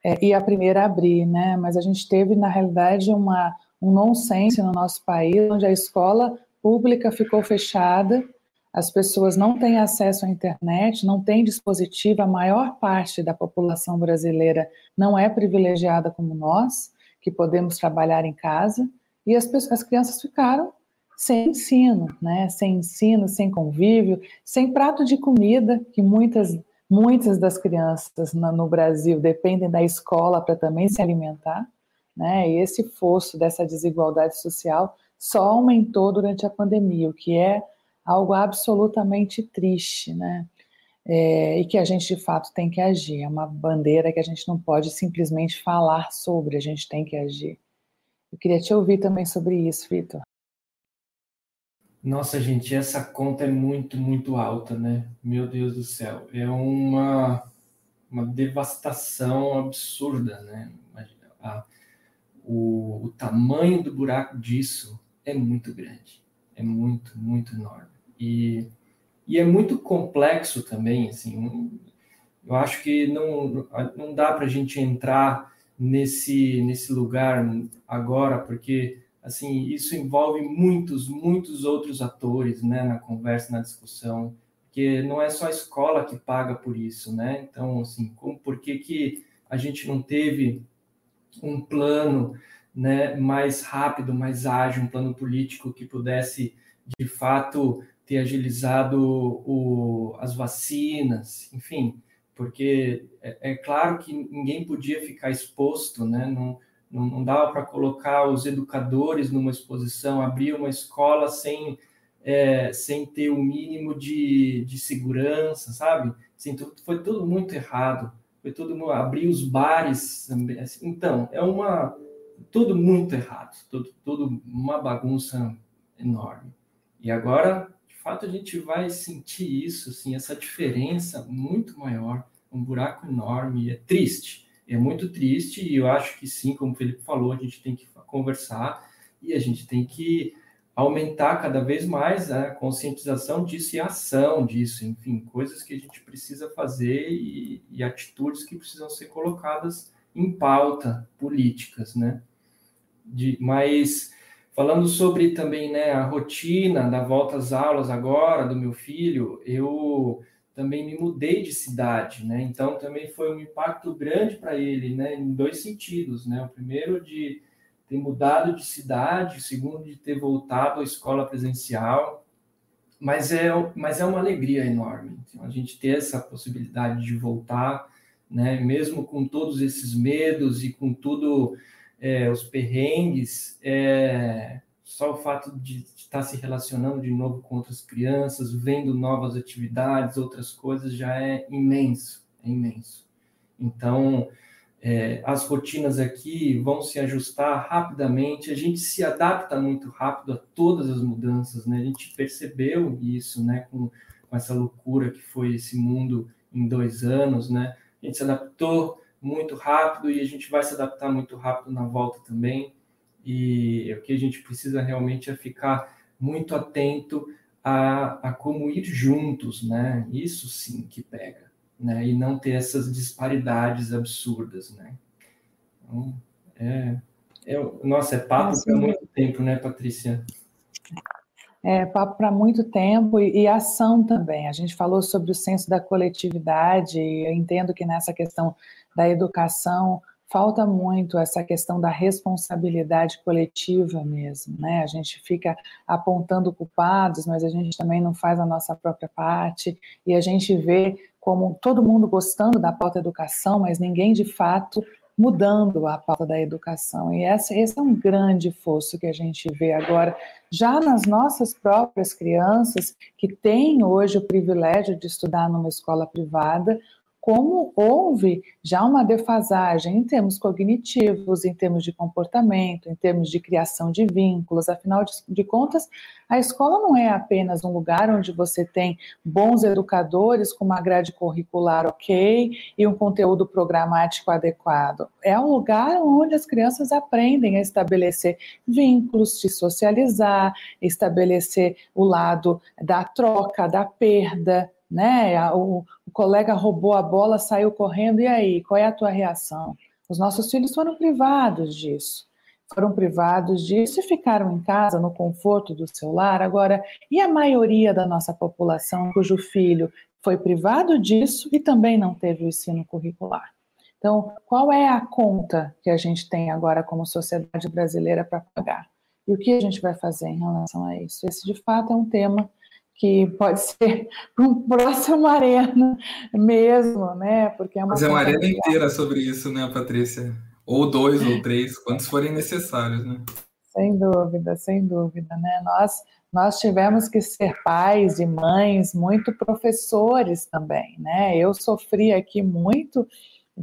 Speaker 1: é, e a primeira a abrir, né? Mas a gente teve, na realidade, uma, um nonsense no nosso país, onde a escola pública ficou fechada, as pessoas não têm acesso à internet, não têm dispositivo, a maior parte da população brasileira não é privilegiada como nós, que podemos trabalhar em casa e as, as crianças ficaram sem ensino, né? Sem ensino, sem convívio, sem prato de comida, que muitas muitas das crianças no Brasil dependem da escola para também se alimentar, né? E esse fosso dessa desigualdade social só aumentou durante a pandemia, o que é algo absolutamente triste, né? é, e que a gente de fato tem que agir. É uma bandeira que a gente não pode simplesmente falar sobre, a gente tem que agir. Eu queria te ouvir também sobre isso, Vitor.
Speaker 3: Nossa, gente, essa conta é muito, muito alta, né? Meu Deus do céu. É uma, uma devastação absurda, né? A, o, o tamanho do buraco disso é muito grande. É muito, muito enorme. E e é muito complexo também, assim, eu acho que não, não dá para a gente entrar nesse, nesse lugar agora, porque, assim, isso envolve muitos, muitos outros atores, né, na conversa, na discussão, porque não é só a escola que paga por isso, né, então, assim, como, por que que a gente não teve um plano, né, mais rápido, mais ágil, um plano político que pudesse, de fato, ter agilizado o, as vacinas, enfim, porque é, é, claro que ninguém podia ficar exposto, né? Não, não, não dava para colocar os educadores numa exposição, abrir uma escola sem, é, sem ter o mínimo de, de segurança, sabe? Assim, foi tudo muito errado. Foi tudo abrir os bares, assim, então é uma tudo muito errado, tudo, tudo uma bagunça enorme. E agora fato a gente vai sentir isso, assim, essa diferença muito maior, um buraco enorme, é triste, é muito triste e eu acho que sim, como o Felipe falou, a gente tem que conversar e a gente tem que aumentar cada vez mais a conscientização disso e a ação disso, enfim, coisas que a gente precisa fazer e, e atitudes que precisam ser colocadas em pauta, políticas, né? De, mas Falando sobre também né, a rotina da volta às aulas agora do meu filho, eu também me mudei de cidade, né? Então também foi um impacto grande para ele, né? Em dois sentidos, né? O primeiro de ter mudado de cidade, o segundo de ter voltado à escola presencial, mas é, mas é uma alegria enorme. Então, a gente ter essa possibilidade de voltar, né? Mesmo com todos esses medos e com tudo é, os perrengues, é, só o fato de estar se relacionando de novo com outras crianças, vendo novas atividades, outras coisas, já é imenso, é imenso. Então, é, as rotinas aqui vão se ajustar rapidamente, a gente se adapta muito rápido a todas as mudanças, né? A gente percebeu isso, né, com, com essa loucura que foi esse mundo em dois anos, né? A gente se adaptou muito rápido e a gente vai se adaptar muito rápido na volta também. E o que a gente precisa realmente é ficar muito atento a, a como ir juntos, né? Isso sim que pega, né? E não ter essas disparidades absurdas, né? Então, é, é, nossa, é papo para muito tempo, né, Patrícia?
Speaker 1: É papo para muito tempo e, e, ação também. A gente falou sobre o senso da coletividade, e eu entendo que nessa questão da educação, falta muito essa questão da responsabilidade coletiva mesmo, né? A gente fica apontando culpados, mas a gente também não faz a nossa própria parte, e a gente vê como todo mundo gostando da pauta educação, mas ninguém de fato mudando a pauta da educação. E esse, esse é um grande fosso que a gente vê agora, já nas nossas próprias crianças, que têm hoje o privilégio de estudar numa escola privada, como houve já uma defasagem em termos cognitivos, em termos de comportamento, em termos de criação de vínculos. Afinal de, contas, a escola não é apenas um lugar onde você tem bons educadores com uma grade curricular ok e um conteúdo programático adequado. É um lugar onde as crianças aprendem a estabelecer vínculos, se socializar, estabelecer o lado da troca, da perda, né? O, o, colega roubou a bola, saiu correndo, e aí? Qual é a tua reação? Os nossos filhos foram privados disso. Foram privados disso e ficaram em casa, no conforto do seu lar. Agora, e a maioria da nossa população cujo filho foi privado disso e também não teve o ensino curricular? Então, qual é a conta que a gente tem agora como sociedade brasileira para pagar? E o que a gente vai fazer em relação a isso? Esse, de fato, é um tema que pode ser (laughs) um próximo (laughs) arena mesmo, né?
Speaker 2: Porque é uma Fazer uma arena inteira sobre isso, né, Patrícia? Ou dois ou três, quantos forem necessários, né?
Speaker 1: Sem dúvida, sem dúvida, né? Nós, nós tivemos que ser pais e mães, muito professores também, né? Eu sofri aqui muito,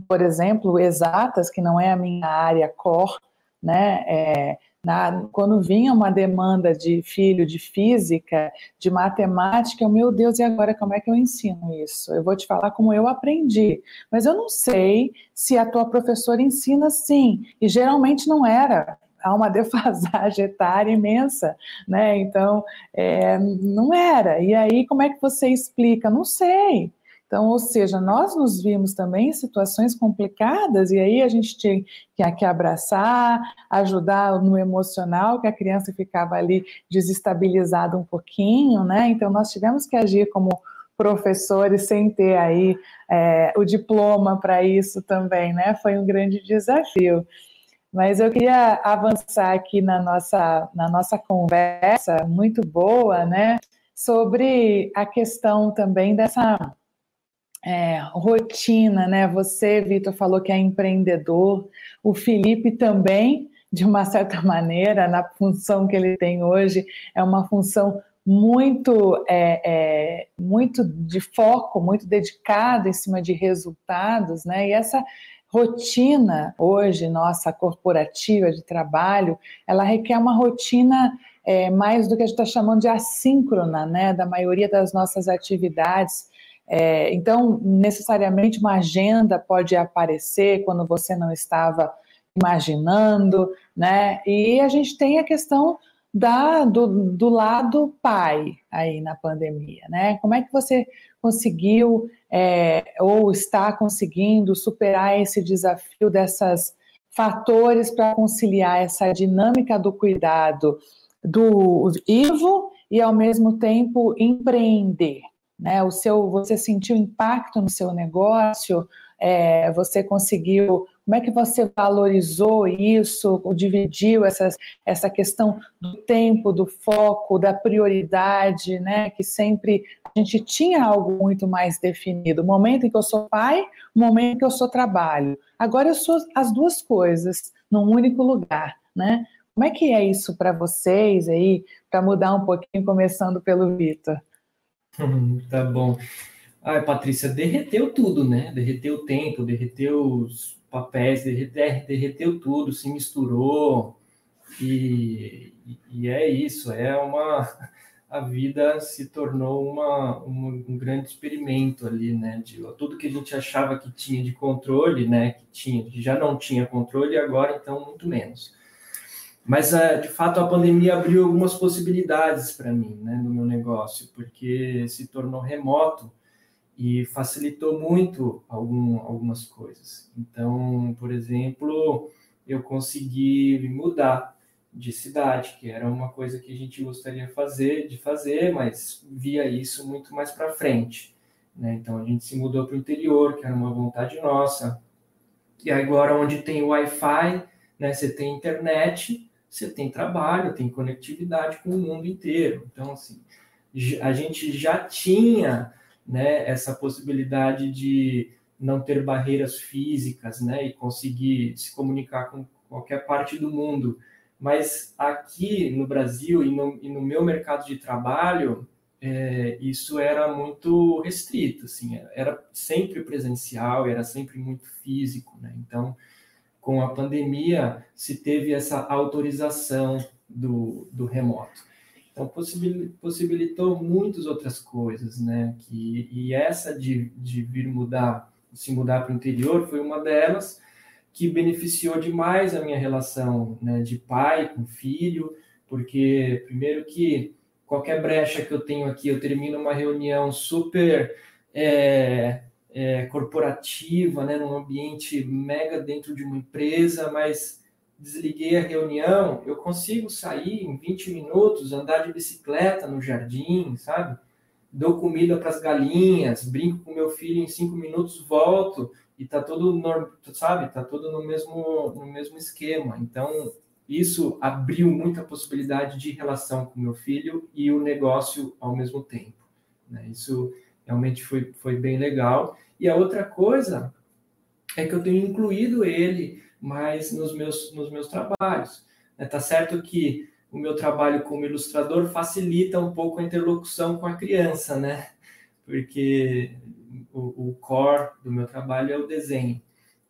Speaker 1: por exemplo, exatas, que não é a minha área core, né? É, na, quando vinha uma demanda de filho de física, de matemática, eu, meu Deus, e agora como é que eu ensino isso? Eu vou te falar como eu aprendi, mas eu não sei se a tua professora ensina sim, e geralmente não era. Há uma (laughs) defasagem etária imensa, né? Então, é, não era. E aí, como é que você explica? Não sei. Então, ou seja, nós nos vimos também em situações complicadas e aí a gente tinha que abraçar, ajudar no emocional, que a criança ficava ali desestabilizada um pouquinho, né? Então, nós tivemos que agir como professores sem ter aí é, o diploma para isso também, né? Foi um grande desafio. Mas eu queria avançar aqui na nossa, na nossa conversa, muito boa, né? Sobre a questão também dessa é, rotina, né? Você, Vitor, falou que é empreendedor, o Felipe também, de uma certa (laughs) maneira, na função que ele tem hoje, é uma função muito, é, é, muito de foco, muito dedicado em cima de resultados, né? E essa rotina hoje nossa corporativa de trabalho, ela requer uma rotina é, mais do que a gente está chamando de assíncrona, né? Da maioria das nossas atividades é, então, necessariamente uma agenda pode aparecer quando você não estava imaginando, né? E a gente tem a questão da, do, do lado pai aí na pandemia, né? Como é que você conseguiu é, ou está conseguindo superar esse desafio dessas fatores para conciliar essa dinâmica do cuidado do Ivo e ao mesmo tempo empreender? Né? O seu, você sentiu impacto no seu negócio? É, você conseguiu? Como é que você valorizou isso? Dividiu essas, essa questão do tempo, do foco, da prioridade, né? Que sempre a gente tinha algo muito mais definido. O momento em que eu sou pai, o momento em que eu sou trabalho. Agora eu sou as duas coisas num único lugar, né? Como é que é isso para vocês aí, para mudar um pouquinho, começando pelo Vitor? (laughs)
Speaker 3: tá bom. Ai, Patrícia, derreteu tudo, né? Derreteu o tempo, derreteu os papéis, derreteu, derreteu tudo, se misturou. E, e é isso, é uma. A vida se tornou uma, uma, um grande experimento ali, né? De tudo que a gente achava que tinha de controle, né? Que tinha, que já não tinha controle, agora então muito menos. Mas, é, de fato, a pandemia abriu algumas possibilidades para mim, né, no meu negócio, porque se tornou remoto e facilitou muito algum, algumas coisas. Então, por exemplo, eu consegui mudar de cidade, que era uma coisa que a gente gostaria fazer, de fazer, mas via isso muito mais para frente. Né? Então, a gente se mudou para o interior, que era uma vontade nossa. E agora, onde tem Wi-Fi, né, você tem internet, você tem trabalho, tem conectividade com o mundo inteiro. Então, assim, a gente já tinha né, essa possibilidade de não ter barreiras físicas né, e conseguir se comunicar com qualquer parte do mundo. Mas aqui no Brasil e no, e no meu mercado de trabalho, é, isso era muito restrito, assim, era sempre presencial, era sempre muito físico, né? Então, com a pandemia, se teve essa autorização do, do remoto. Então, possibilitou muitas outras coisas, né? Que, e essa de, de vir mudar, se mudar para o interior, foi uma delas que beneficiou demais a minha relação né, de pai com filho, porque, primeiro, que qualquer brecha que eu tenho aqui, eu termino uma reunião super é, é, corporativa, né, num ambiente mega dentro de uma empresa, mas desliguei a reunião, eu consigo sair em 20 minutos, andar de bicicleta no jardim, sabe? Dou comida para as galinhas, brinco com meu filho em cinco minutos, volto e tá todo, sabe? Tá todo no mesmo, no mesmo esquema. Então, isso abriu muita possibilidade de relação com meu filho e o negócio ao mesmo tempo. Né? Isso realmente foi, foi bem legal. E a outra coisa é que eu tenho incluído ele mais nos meus, nos meus trabalhos. É, tá certo que o meu trabalho como ilustrador facilita um pouco a interlocução com a criança, né? Porque o, o core do meu trabalho é o desenho.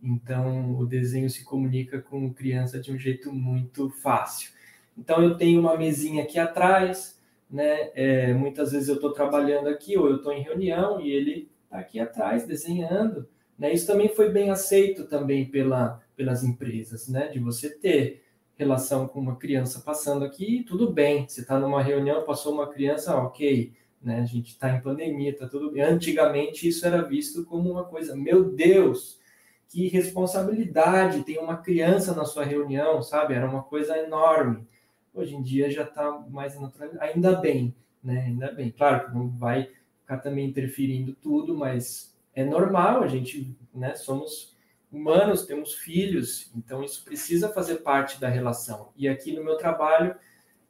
Speaker 3: Então, o desenho se comunica com criança de um jeito muito fácil. Então, eu tenho uma mesinha aqui atrás, né? É, muitas vezes eu estou trabalhando aqui ou eu estou em reunião e ele está aqui atrás desenhando. Né? Isso também foi bem aceito também pela, pelas empresas, né? De você ter relação com uma criança passando aqui, tudo bem. Você está numa reunião, passou uma criança, ok. Né? A gente está em pandemia, está tudo bem. Antigamente isso era visto como uma coisa, meu Deus, que responsabilidade, tem uma criança na sua reunião, sabe? Era uma coisa enorme. Hoje em dia já está mais natural, ainda bem, né? Ainda bem. Claro que não vai ficar também interferindo tudo, mas é normal, a gente, né? Somos humanos, temos filhos, então isso precisa fazer parte da relação. E aqui no meu trabalho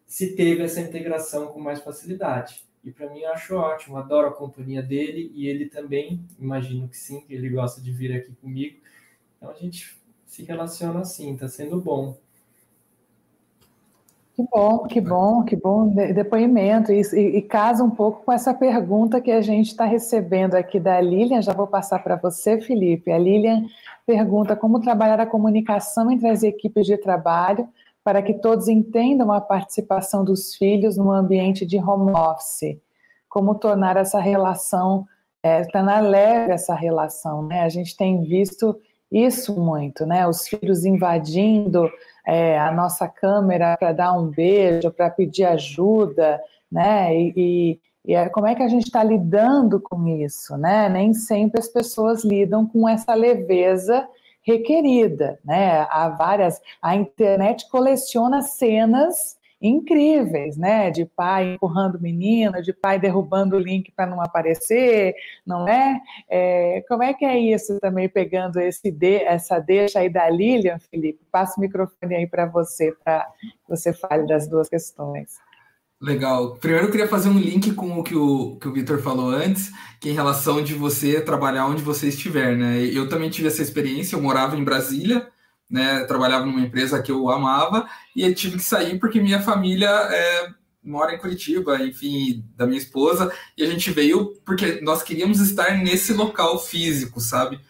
Speaker 3: se teve essa integração com mais facilidade. E para mim eu acho ótimo, adoro a companhia dele e ele também, imagino que sim, que ele gosta de vir aqui comigo. Então a gente se relaciona assim, está sendo bom.
Speaker 1: Que bom, que bom, que bom depoimento. E, e, casa um pouco com essa pergunta que a gente está recebendo aqui da Lilian. Já vou passar para você, Felipe. A Lilian pergunta como trabalhar a comunicação entre as equipes de trabalho para que todos entendam a participação dos filhos no ambiente de home office. Como tornar essa relação, é, tornar leve essa relação, né? A gente tem visto isso muito, né? Os filhos invadindo é, a nossa câmera para dar um beijo, para pedir ajuda, né? E, e, e é, como é que a gente está lidando com isso, né? Nem sempre as pessoas lidam com essa leveza requerida, né? Há várias, a internet coleciona cenas incríveis, né? De pai empurrando o menino, de pai derrubando o link para não aparecer, não é? é? Como é que é isso também, pegando esse de, essa deixa aí da Lilian, Felipe? Passa o microfone aí para você, para você fale das duas questões.
Speaker 2: Legal. Primeiro eu queria fazer um link com o que o, que o Vitor falou antes, que é em relação de você trabalhar onde você estiver, né? Eu também tive essa experiência, eu morava em Brasília, né? Trabalhava numa empresa que eu amava e eu tive que sair porque minha família é, mora em Curitiba, enfim, da minha esposa, e a gente veio porque nós queríamos estar nesse local físico, sabe?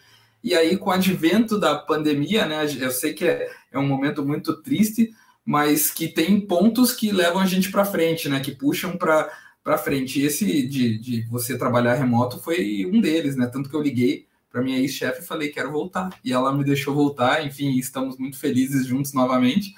Speaker 2: E aí, com o advento da pandemia, né? Eu sei que é, é um momento muito triste, mas que tem pontos que levam a gente para frente, né? Que puxam para frente. E esse de, de você trabalhar remoto foi um deles, né? Tanto que eu liguei para minha ex-chefe e falei quero voltar. E ela me deixou voltar, enfim, estamos muito felizes juntos novamente.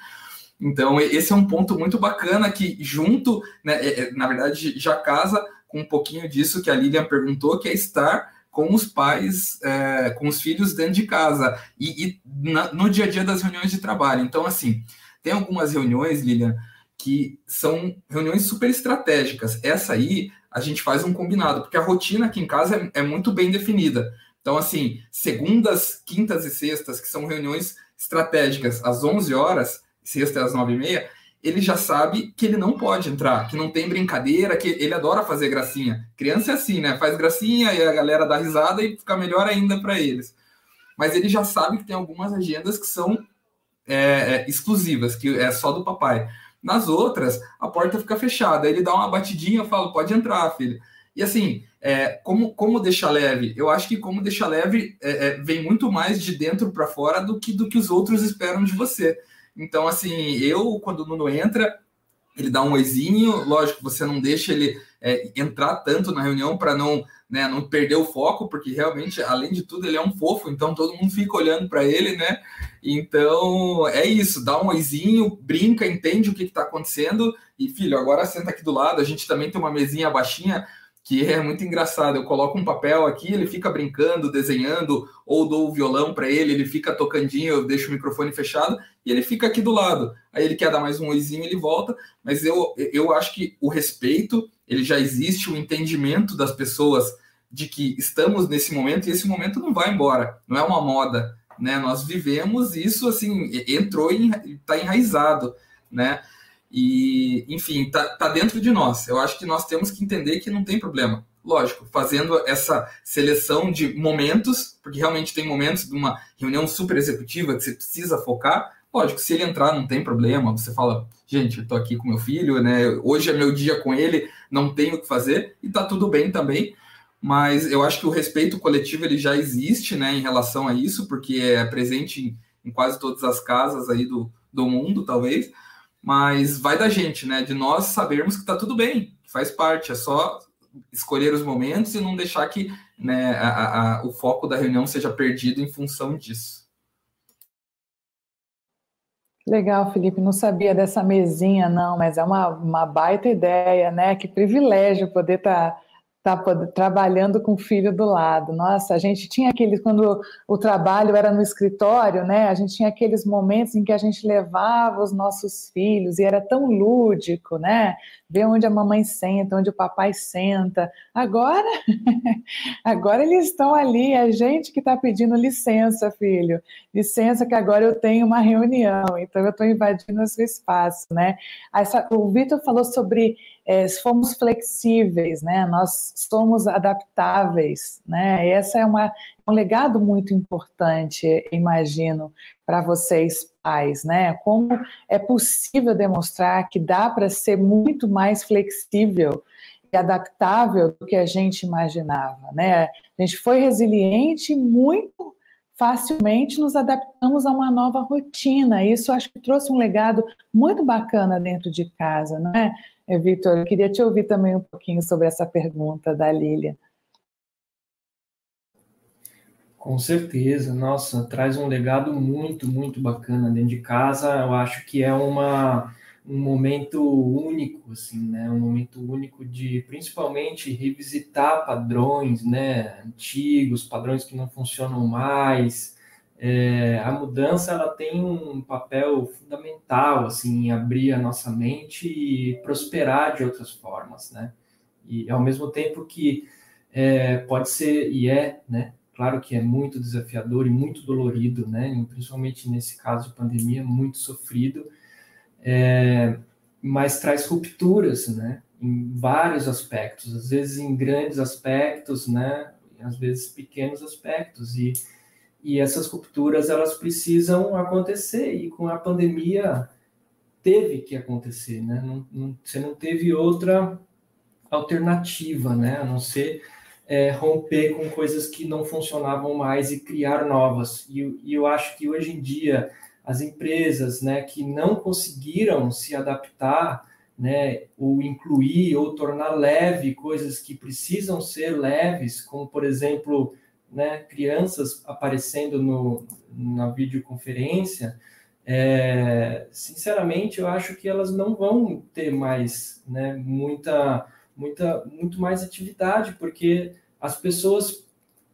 Speaker 2: Então, esse é um ponto muito bacana que, junto, né, é, é, na verdade, já casa com um pouquinho disso que a Lilian perguntou, que é estar com os pais, é, com os filhos dentro de casa e, e na, no dia a dia das reuniões de trabalho. Então, assim, tem algumas reuniões, Lilian, que são reuniões super estratégicas. Essa aí a gente faz um combinado, porque a rotina aqui em casa é, é muito bem definida. Então, assim, segundas, quintas e sextas, que são reuniões estratégicas, às 11 horas, sexta às 9 e meia, ele já sabe que ele não pode entrar, que não tem brincadeira, que ele adora fazer gracinha. Criança é assim, né? Faz gracinha e a galera dá risada e fica melhor ainda para eles. Mas ele já sabe que tem algumas agendas que são é, é, exclusivas, que é só do papai. Nas outras, a porta fica fechada. Ele dá uma batidinha, fala, pode entrar, filho. E assim, é, como, como deixar leve? Eu acho que como deixar leve é, é, vem muito mais de dentro para fora do que do que os outros esperam de você. Então, assim, eu, quando o Nuno entra, ele dá um oizinho, lógico, você não deixa ele é, entrar tanto na reunião para não, né, não perder o foco, porque realmente, além de tudo, ele é um fofo, então todo mundo fica olhando para ele, né? Então é isso, dá um oizinho, brinca, entende o que está acontecendo, e filho, agora senta aqui do lado, a gente também tem uma mesinha baixinha que é muito engraçado. Eu coloco um papel aqui, ele fica brincando, desenhando, ou dou o violão para ele, ele fica tocandinho, eu deixo o microfone fechado e ele fica aqui do lado. Aí ele quer dar mais um oizinho, ele volta. Mas eu, eu acho que o respeito, ele já existe, o entendimento das pessoas de que estamos nesse momento e esse momento não vai embora, não é uma moda, né? Nós vivemos isso assim, entrou e está enraizado, né? E, enfim, tá, tá dentro de nós. Eu acho que nós temos que entender que não tem problema. Lógico, fazendo essa seleção de momentos, porque realmente tem momentos de uma reunião super executiva que você precisa focar, Lógico, se ele entrar, não tem problema, você fala, gente, eu tô aqui com meu filho, né? Hoje é meu dia com ele, não tenho o que fazer, e tá tudo bem também. Mas eu acho que o respeito coletivo ele já existe, né, em relação a isso, porque é presente em, em quase todas as casas aí do, do mundo, talvez. Mas vai da gente, né? De nós sabermos que tá tudo bem, faz parte, é só escolher os momentos e não deixar que né, a, a, o foco da reunião seja perdido em função disso.
Speaker 1: Legal, Felipe. Não sabia dessa mesinha, não, mas é uma, uma baita ideia, né? Que privilégio poder estar tá tá trabalhando com o filho do lado. Nossa, a gente tinha aqueles, quando o trabalho era no escritório, né? A gente tinha aqueles momentos em que a gente levava os nossos filhos e era tão lúdico, né? Ver onde a mamãe senta, onde o papai senta. Agora, (laughs) agora eles estão ali, a gente que está pedindo licença, filho. Licença que agora eu tenho uma reunião, então eu estou invadindo o seu espaço, né? Essa, o Vitor falou sobre é, fomos flexíveis, né? Nós somos adaptáveis, né? Essa é uma, um legado muito importante, imagino, para vocês pais, né? Como é possível demonstrar que dá para ser muito mais flexível e adaptável do que a gente imaginava, né? A gente foi resiliente muito facilmente nos adaptamos a uma nova rotina. Isso acho que trouxe um legado muito bacana dentro de casa, não é? É, Vitor, eu queria te ouvir também um pouquinho sobre essa pergunta da Lília.
Speaker 3: Com certeza, nossa, traz um legado muito, muito bacana dentro de casa. Eu acho que é uma, um momento único, assim, né? Um momento único de, principalmente, revisitar padrões, né? Antigos, padrões que não funcionam mais, é, a mudança ela tem um papel fundamental assim em abrir a nossa mente e prosperar de outras formas, né? E ao mesmo tempo que é, pode ser e é, né? Claro que é muito desafiador e muito dolorido, né? Principalmente nesse caso de pandemia, muito sofrido, é, mas traz rupturas, né? Em vários aspectos, às vezes em grandes aspectos, né? Às vezes pequenos aspectos e e essas rupturas elas precisam acontecer e com a pandemia teve que acontecer, né? Não, não, você não teve outra alternativa, né? A não ser é, romper com coisas que não funcionavam mais e criar novas. E, e, eu acho que hoje em dia as empresas, né, que não conseguiram se adaptar, né, ou incluir ou tornar leve coisas que precisam ser leves, como por exemplo né, crianças aparecendo no, na videoconferência, é, sinceramente, eu acho que elas não vão ter mais né, muita, muita, muito mais atividade, porque as pessoas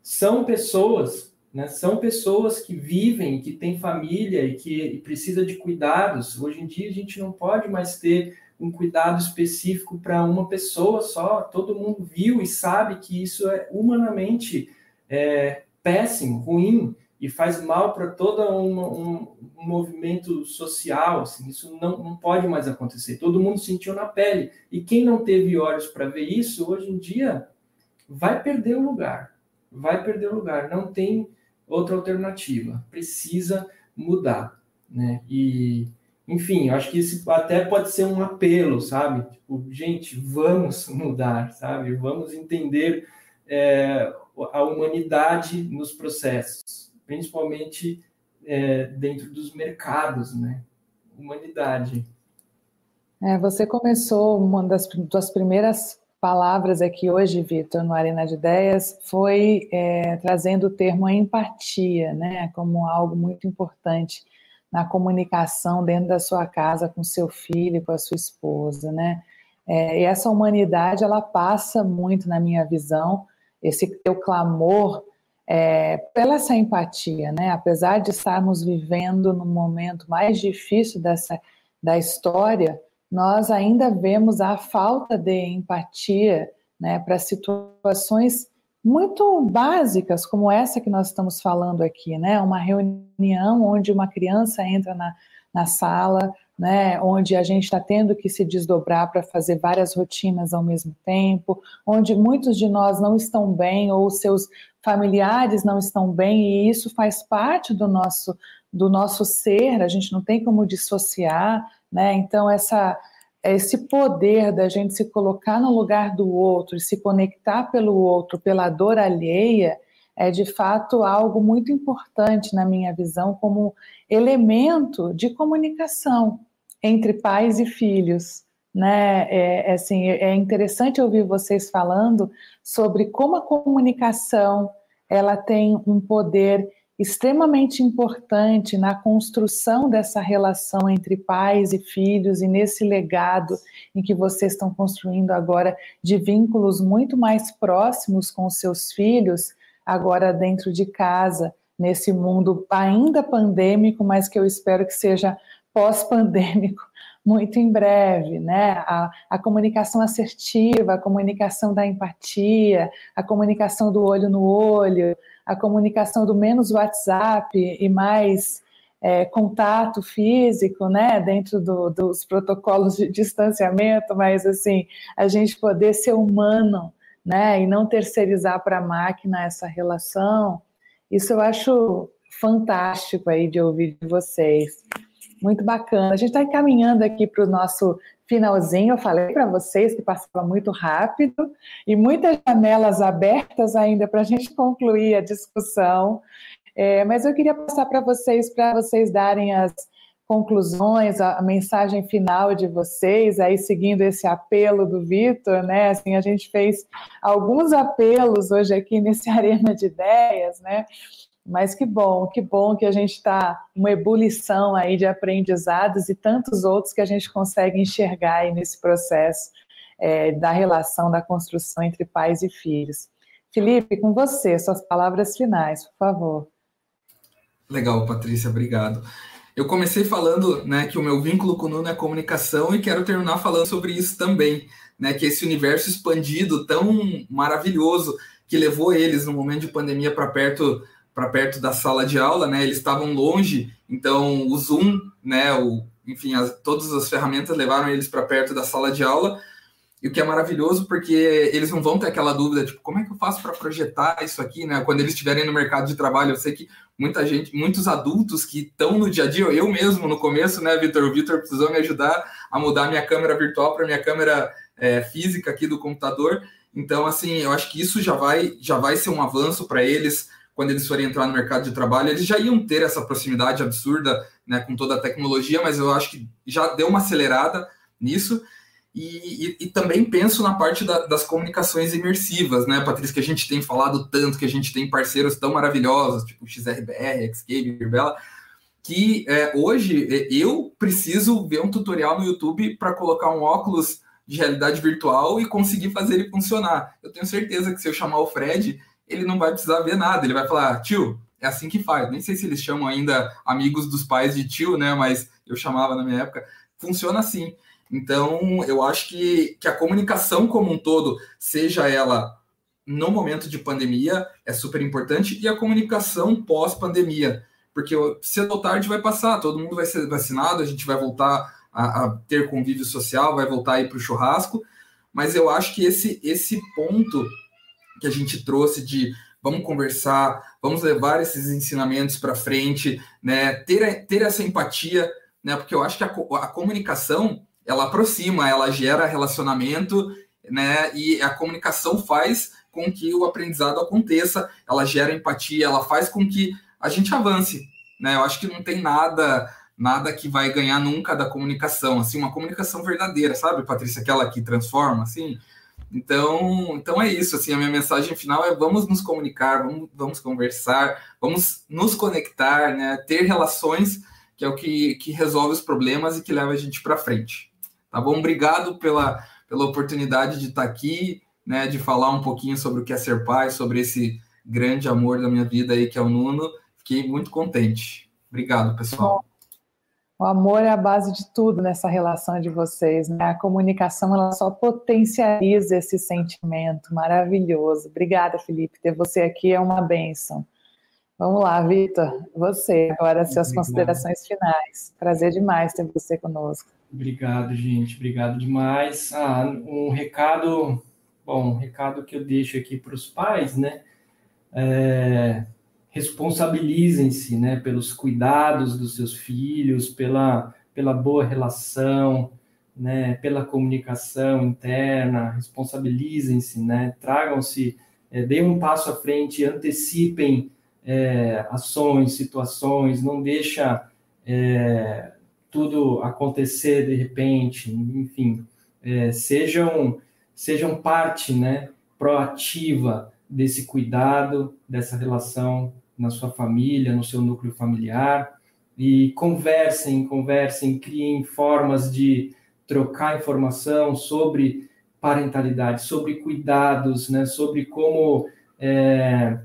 Speaker 3: são pessoas, né, são pessoas que vivem, que têm família e que e precisa de cuidados. Hoje em dia a gente não pode mais ter um cuidado específico para uma pessoa só. Todo mundo viu e sabe que isso é humanamente é, péssimo, ruim e faz mal para todo um, um, um, movimento social. Assim, isso não, não pode mais acontecer. Todo mundo sentiu na pele. E quem não teve olhos para ver isso, hoje em dia, vai perder o lugar. Vai perder o lugar. Não tem outra alternativa. Precisa mudar. Né? E, enfim, acho que isso até pode ser um apelo, sabe? Tipo, gente, vamos (laughs) mudar, sabe? Vamos entender é, a humanidade nos processos, principalmente é, dentro dos mercados, né? Humanidade.
Speaker 1: É, você começou uma das, das primeiras palavras aqui hoje, Vitor, no Arena de Ideias, foi é, trazendo o termo empatia, né, como algo muito importante na comunicação dentro da sua casa com seu filho, com a sua esposa, né? É, e essa humanidade ela passa muito na minha visão esse teu clamor é, pela essa empatia, né? Apesar de estarmos vivendo no momento mais difícil dessa da história, nós ainda vemos a falta de empatia, né, para situações muito básicas como essa que nós estamos falando aqui, né? Uma reunião onde uma criança entra na, na sala, né, onde a gente está tendo que se desdobrar para fazer várias rotinas ao mesmo tempo, onde muitos de nós não estão bem ou seus familiares não estão bem e isso faz parte do nosso do nosso ser, a gente não tem como dissociar, né? Então essa esse poder da gente se colocar no lugar do outro se conectar pelo outro, pela dor alheia, é de fato algo muito importante na minha visão como elemento de comunicação entre pais e filhos. Né? É, é, assim, é interessante ouvir vocês falando sobre como a comunicação ela tem um poder extremamente importante na construção dessa relação entre pais e filhos e nesse legado em que vocês estão construindo agora de vínculos muito mais próximos com seus filhos, agora dentro de casa, nesse mundo ainda pandêmico, mas que eu espero que seja pós-pandêmico muito em breve, né? A, a, comunicação assertiva, a comunicação da empatia, a comunicação do olho no olho, a comunicação do menos WhatsApp e mais é, contato físico, né? Dentro do, dos protocolos de distanciamento, mas assim, a gente poder ser humano, né? E não terceirizar para a máquina essa relação. Isso eu acho fantástico aí de ouvir de vocês. Muito bacana. A gente está encaminhando aqui para o nosso finalzinho. Eu falei para vocês que passava muito rápido e muitas janelas abertas ainda para a gente (laughs) concluir a discussão. É, mas eu queria passar para vocês, para vocês darem as conclusões, a, a, mensagem final de vocês, aí seguindo esse apelo do Vitor, né? Assim, a gente fez alguns apelos hoje aqui nesse (laughs) Arena de Ideias, né? Mas que bom, que bom que a gente está uma ebulição aí de aprendizados e tantos outros que a gente consegue enxergar aí nesse processo é, da relação, da construção entre pais e filhos. Felipe, com você, suas palavras finais, por favor.
Speaker 2: Legal, Patrícia, obrigado. Eu comecei falando né, que o meu vínculo com o Nuno é comunicação e quero terminar falando sobre isso também, né, que esse universo expandido tão maravilhoso que levou eles no momento de pandemia para perto para perto da sala de aula, né? Eles estavam longe, então o Zoom, né? O, enfim, as, todas as ferramentas levaram eles para perto da sala de aula. E o que é maravilhoso, porque eles não vão ter aquela dúvida, tipo, como é que eu faço para projetar isso aqui, né? Quando eles estiverem no mercado de trabalho, eu sei que muita gente, muitos adultos que estão no dia a dia, eu mesmo no começo, né, Vitor? O Vitor precisou me ajudar a mudar minha câmera virtual para minha câmera é, física aqui do computador. Então, assim, eu acho que isso já vai, já vai ser um avanço para eles quando eles forem entrar no mercado de trabalho, eles já iam ter essa proximidade absurda né, com toda a tecnologia, mas eu acho que já deu uma acelerada nisso. E, e, e também penso na parte da, das comunicações imersivas, né, Patrícia, que a gente tem falado tanto, que a gente tem parceiros tão maravilhosos, tipo XRBR, Xcave, Bela, que é, hoje é, eu preciso ver um tutorial no YouTube para colocar um óculos de realidade virtual e conseguir fazer ele funcionar. Eu tenho certeza que se eu chamar o Fred, ele não vai precisar ver nada, ele vai falar, tio, é assim que faz. Nem sei se eles chamam ainda amigos dos pais de tio, né? Mas eu chamava na minha época. Funciona assim. Então, eu acho que, que a comunicação como um todo, seja ela no momento de pandemia, é super importante, e a comunicação pós-pandemia, porque cedo ou tarde vai passar, todo mundo vai ser vacinado, a gente vai voltar a, a ter convívio social, vai voltar aí para o churrasco, mas eu acho que esse, esse ponto que a gente trouxe de vamos conversar, vamos levar esses ensinamentos para frente, né? Ter, ter essa empatia, né? Porque eu acho que a, a comunicação ela aproxima, ela gera relacionamento, né? E a comunicação faz com que o aprendizado aconteça, ela gera empatia, ela faz com que a gente avance, né? Eu acho que não tem nada nada que vai ganhar nunca da comunicação, assim, uma comunicação verdadeira, sabe, Patrícia, aquela que transforma, assim, então, então é isso. Assim, a minha mensagem final é vamos nos comunicar, vamos, vamos conversar, vamos nos conectar, né? Ter relações que é o que, que resolve os problemas e que leva a gente para frente. Tá bom? Obrigado pela, pela oportunidade de estar aqui, né? De falar um pouquinho sobre o que é ser pai, sobre esse grande amor da minha vida aí que é o Nuno. Fiquei muito contente. Obrigado, pessoal.
Speaker 1: O amor é a base de tudo nessa relação de vocês, né? A comunicação ela só potencializa esse sentimento maravilhoso. Obrigada, Felipe. Ter você aqui é uma benção. Vamos lá, Vitor. Você, agora as suas Obrigado. considerações finais. Prazer demais ter você conosco.
Speaker 3: Obrigado, gente. Obrigado demais. Ah, um recado, bom, um recado que eu deixo aqui para os pais, né? É, responsabilizem-se né, pelos cuidados dos seus filhos, pela, pela boa relação, né, pela comunicação interna, responsabilizem-se, né, tragam-se, é, deem um passo à frente, antecipem é, ações, situações, não deixa é, tudo acontecer de repente, enfim, é, sejam, sejam parte né, proativa desse cuidado, dessa relação na sua família, no seu núcleo familiar, e conversem, conversem, criem formas de trocar informação sobre parentalidade, sobre cuidados, né, sobre como é,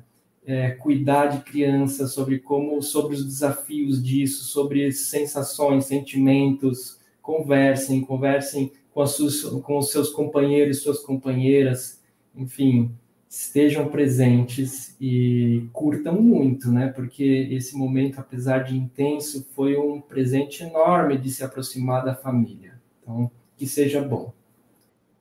Speaker 3: é, cuidar de crianças, sobre como, sobre os desafios disso, sobre sensações, sentimentos. Conversem, conversem com, as suas, com os seus companheiros, suas companheiras, enfim, estejam presentes e curtam muito, né? Porque esse momento, apesar de intenso, foi um presente enorme de se aproximar da família. Então, que seja bom.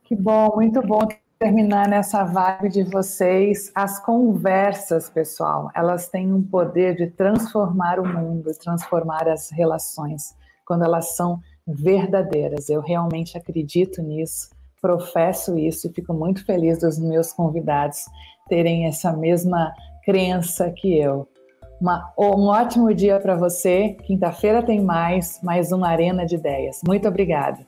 Speaker 1: Que bom, muito bom terminar nessa vibe de vocês. As conversas, pessoal, elas têm um poder de transformar o mundo, transformar as relações, quando elas são verdadeiras. Eu realmente acredito nisso, professo isso e fico muito feliz dos meus convidados terem essa mesma crença que eu. Uma, um ótimo dia para você. Quinta-feira tem mais, mais uma Arena de Ideias. Muito obrigada.